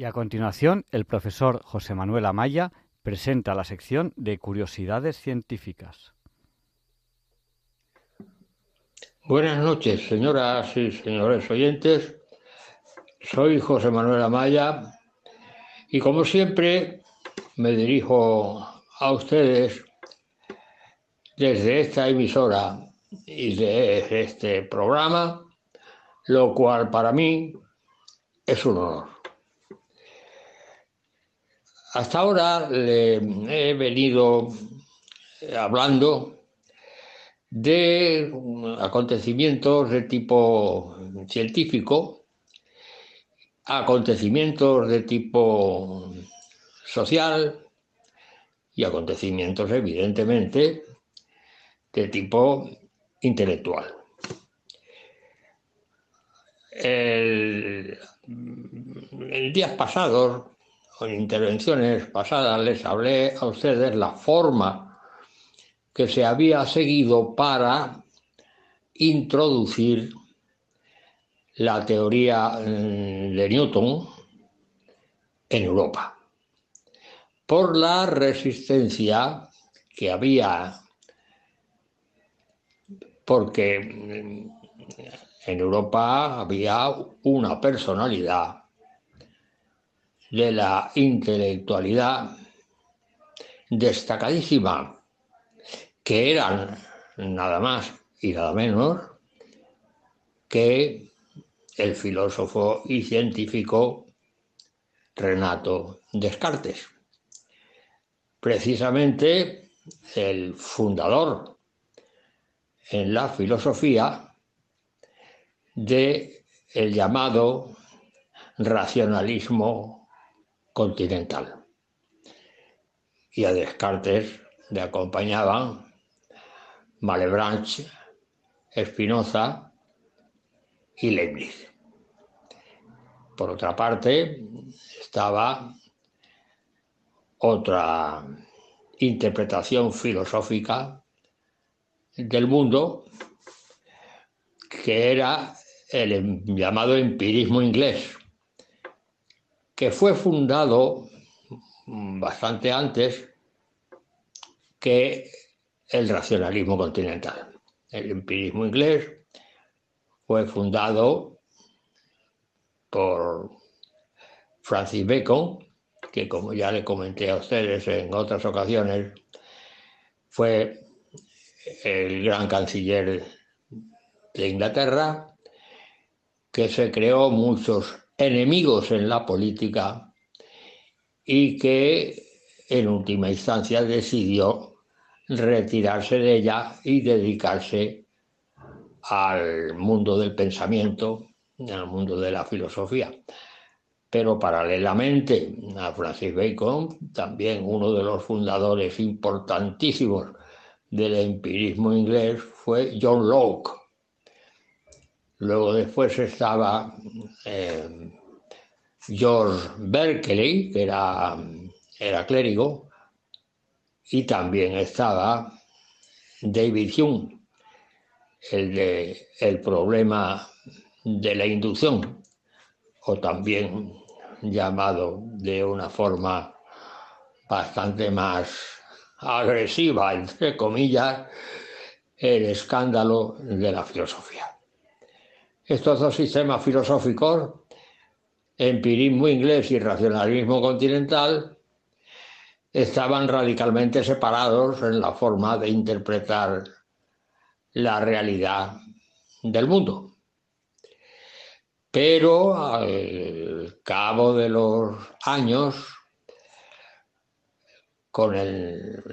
Y a continuación, el profesor José Manuel Amaya presenta la sección de curiosidades científicas. Buenas noches, señoras y señores oyentes. Soy José Manuel Amaya y como siempre me dirijo a ustedes desde esta emisora y de este programa, lo cual para mí es un honor. Hasta ahora le he venido hablando de acontecimientos de tipo científico, acontecimientos de tipo social y acontecimientos evidentemente de tipo intelectual. El, en días pasados, en intervenciones pasadas, les hablé a ustedes la forma que se había seguido para introducir la teoría mm, de Newton en Europa, por la resistencia que había, porque mm, en Europa había una personalidad de la intelectualidad destacadísima, que eran nada más y nada menos que el filósofo y científico Renato Descartes. Precisamente el fundador en la filosofía de el llamado racionalismo continental. Y a Descartes le acompañaban Malebranche, Spinoza y Leibniz. Por otra parte, estaba otra interpretación filosófica del mundo que era el llamado empirismo inglés, que fue fundado bastante antes que el racionalismo continental. El empirismo inglés fue fundado por Francis Bacon, que como ya le comenté a ustedes en otras ocasiones, fue el gran canciller de Inglaterra, que se creó muchos enemigos en la política y que en última instancia decidió retirarse de ella y dedicarse al mundo del pensamiento, al mundo de la filosofía. Pero paralelamente a Francis Bacon, también uno de los fundadores importantísimos del empirismo inglés fue John Locke. Luego después estaba eh, George Berkeley, que era, era clérigo, y también estaba David Hume, el de el problema de la inducción, o también llamado de una forma bastante más agresiva, entre comillas, el escándalo de la filosofía. Estos dos sistemas filosóficos, empirismo inglés y racionalismo continental, estaban radicalmente separados en la forma de interpretar la realidad del mundo. Pero al cabo de los años, con el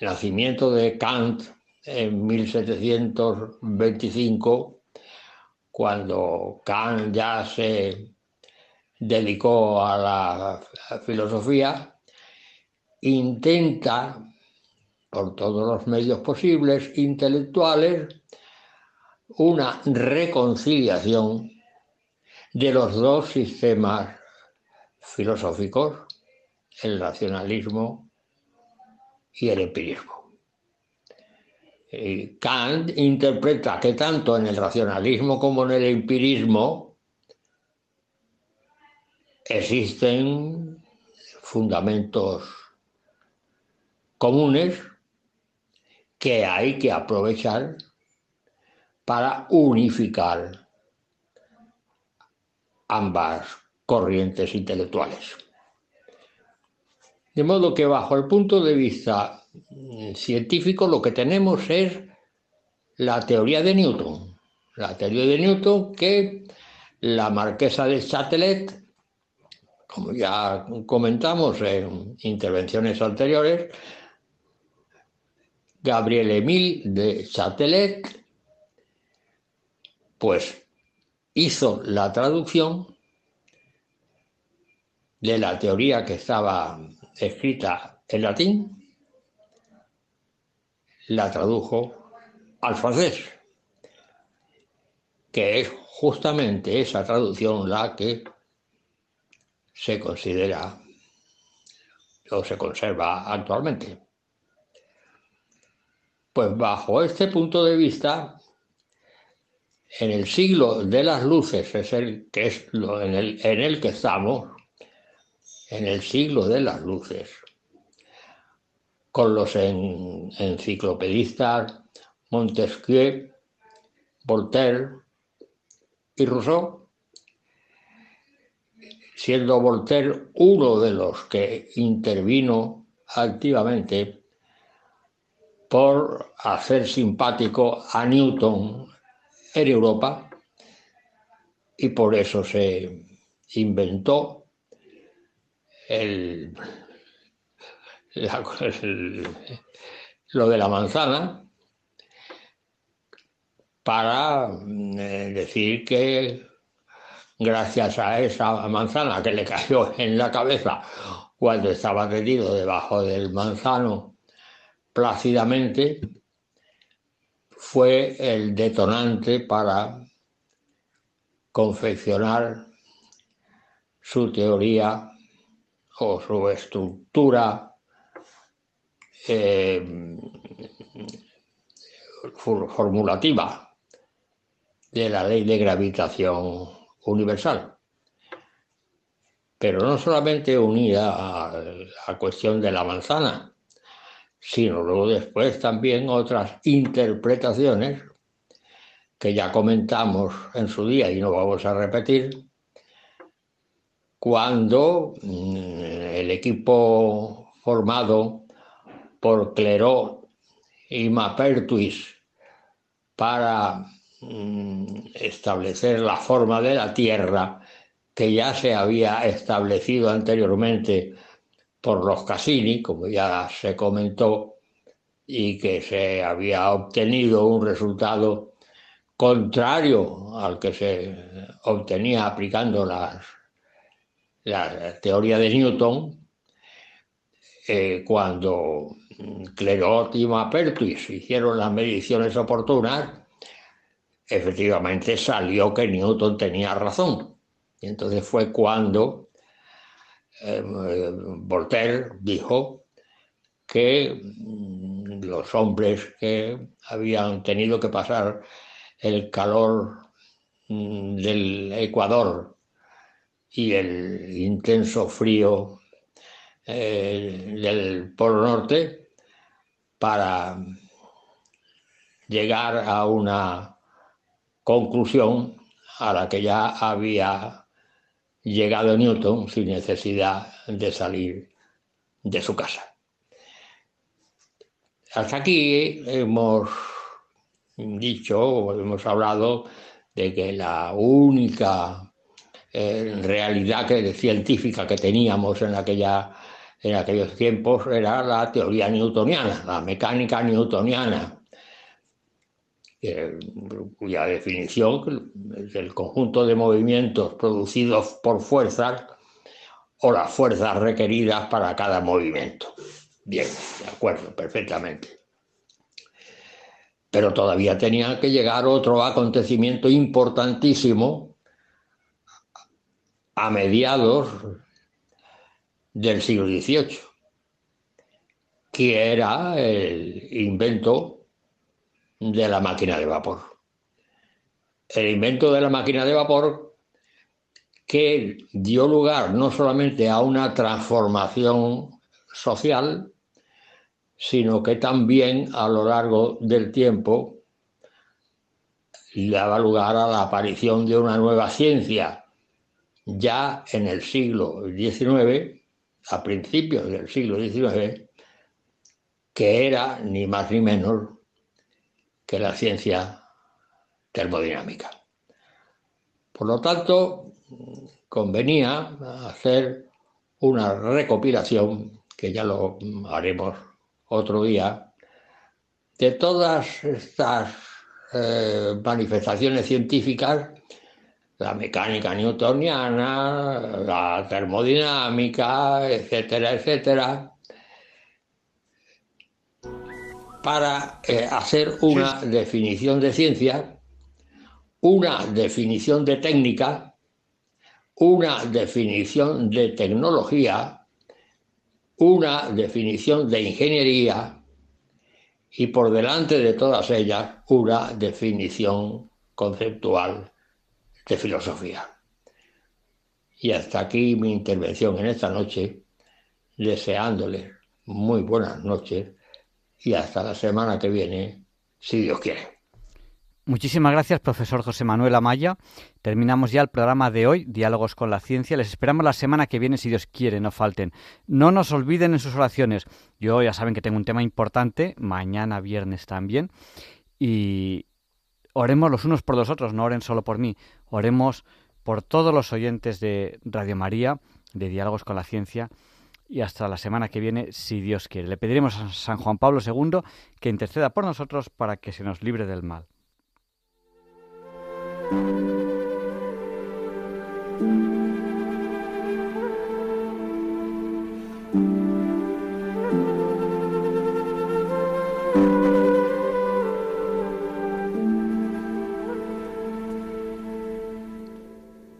nacimiento de Kant en 1725, cuando Kant ya se dedicó a la filosofía, intenta, por todos los medios posibles, intelectuales, una reconciliación de los dos sistemas filosóficos, el racionalismo y el empirismo. Kant interpreta que tanto en el racionalismo como en el empirismo existen fundamentos comunes que hay que aprovechar para unificar ambas corrientes intelectuales. De modo que bajo el punto de vista científico lo que tenemos es la teoría de Newton. La teoría de Newton que la marquesa de Châtelet, como ya comentamos en intervenciones anteriores, Gabriel Emile de Châtelet, pues hizo la traducción de la teoría que estaba escrita en latín, la tradujo al francés, que es justamente esa traducción la que se considera o se conserva actualmente. Pues bajo este punto de vista, en el siglo de las luces, es el que es lo en, el, en el que estamos, en el siglo de las luces, con los enciclopedistas Montesquieu, Voltaire y Rousseau, siendo Voltaire uno de los que intervino activamente por hacer simpático a Newton en Europa y por eso se inventó el, lo de la manzana para eh, decir que gracias a esa manzana que le cayó en la cabeza cuando estaba tendido debajo del manzano plácidamente, fue el detonante para confeccionar su teoría o su estructura eh, formulativa, de la ley de gravitación universal. Pero no solamente unida a la cuestión de la manzana, sino luego después también otras interpretaciones que ya comentamos en su día y no vamos a repetir, cuando mm, el equipo formado por Cleró y Mapertuis para mm, establecer la forma de la Tierra que ya se había establecido anteriormente por los Cassini, como ya se comentó, y que se había obtenido un resultado contrario al que se obtenía aplicando las, la teoría de Newton, eh, cuando Clerot y Mapertuis hicieron las mediciones oportunas, efectivamente salió que Newton tenía razón. Y entonces fue cuando eh, Voltaire dijo que mm, los hombres que habían tenido que pasar el calor mm, del Ecuador y el intenso frío eh, del Polo Norte para llegar a una conclusión a la que ya había llegado Newton sin necesidad de salir de su casa. Hasta aquí hemos dicho, hemos hablado de que la única eh, realidad que, científica que teníamos en, aquella, en aquellos tiempos era la teoría newtoniana, la mecánica newtoniana, cuya definición es el conjunto de movimientos producidos por fuerzas o las fuerzas requeridas para cada movimiento. Bien, de acuerdo, perfectamente. Pero todavía tenía que llegar otro acontecimiento importantísimo a mediados del siglo XVIII, que era el invento de la máquina de vapor. El invento de la máquina de vapor que dio lugar no solamente a una transformación social, sino que también a lo largo del tiempo daba lugar a la aparición de una nueva ciencia. Ya en el siglo XIX, a principios del siglo XIX, que era ni más ni menos que la ciencia termodinámica. Por lo tanto, convenía hacer una recopilación, que ya lo haremos otro día, de todas estas eh, manifestaciones científicas, la mecánica newtoniana, la termodinámica, etcétera, etcétera, para eh, hacer una definición de ciencia, una definición de técnica, una definición de tecnología, una definición de ingeniería y por delante de todas ellas una definición conceptual de filosofía. Y hasta aquí mi intervención en esta noche, deseándoles muy buenas noches y hasta la semana que viene, si Dios quiere. Muchísimas gracias, profesor José Manuel Amaya. Terminamos ya el programa de hoy, Diálogos con la Ciencia. Les esperamos la semana que viene, si Dios quiere, no falten. No nos olviden en sus oraciones. Yo ya saben que tengo un tema importante, mañana viernes también. Y oremos los unos por los otros, no oren solo por mí. Oremos por todos los oyentes de Radio María, de Diálogos con la Ciencia y hasta la semana que viene, si Dios quiere. Le pediremos a San Juan Pablo II que interceda por nosotros para que se nos libre del mal.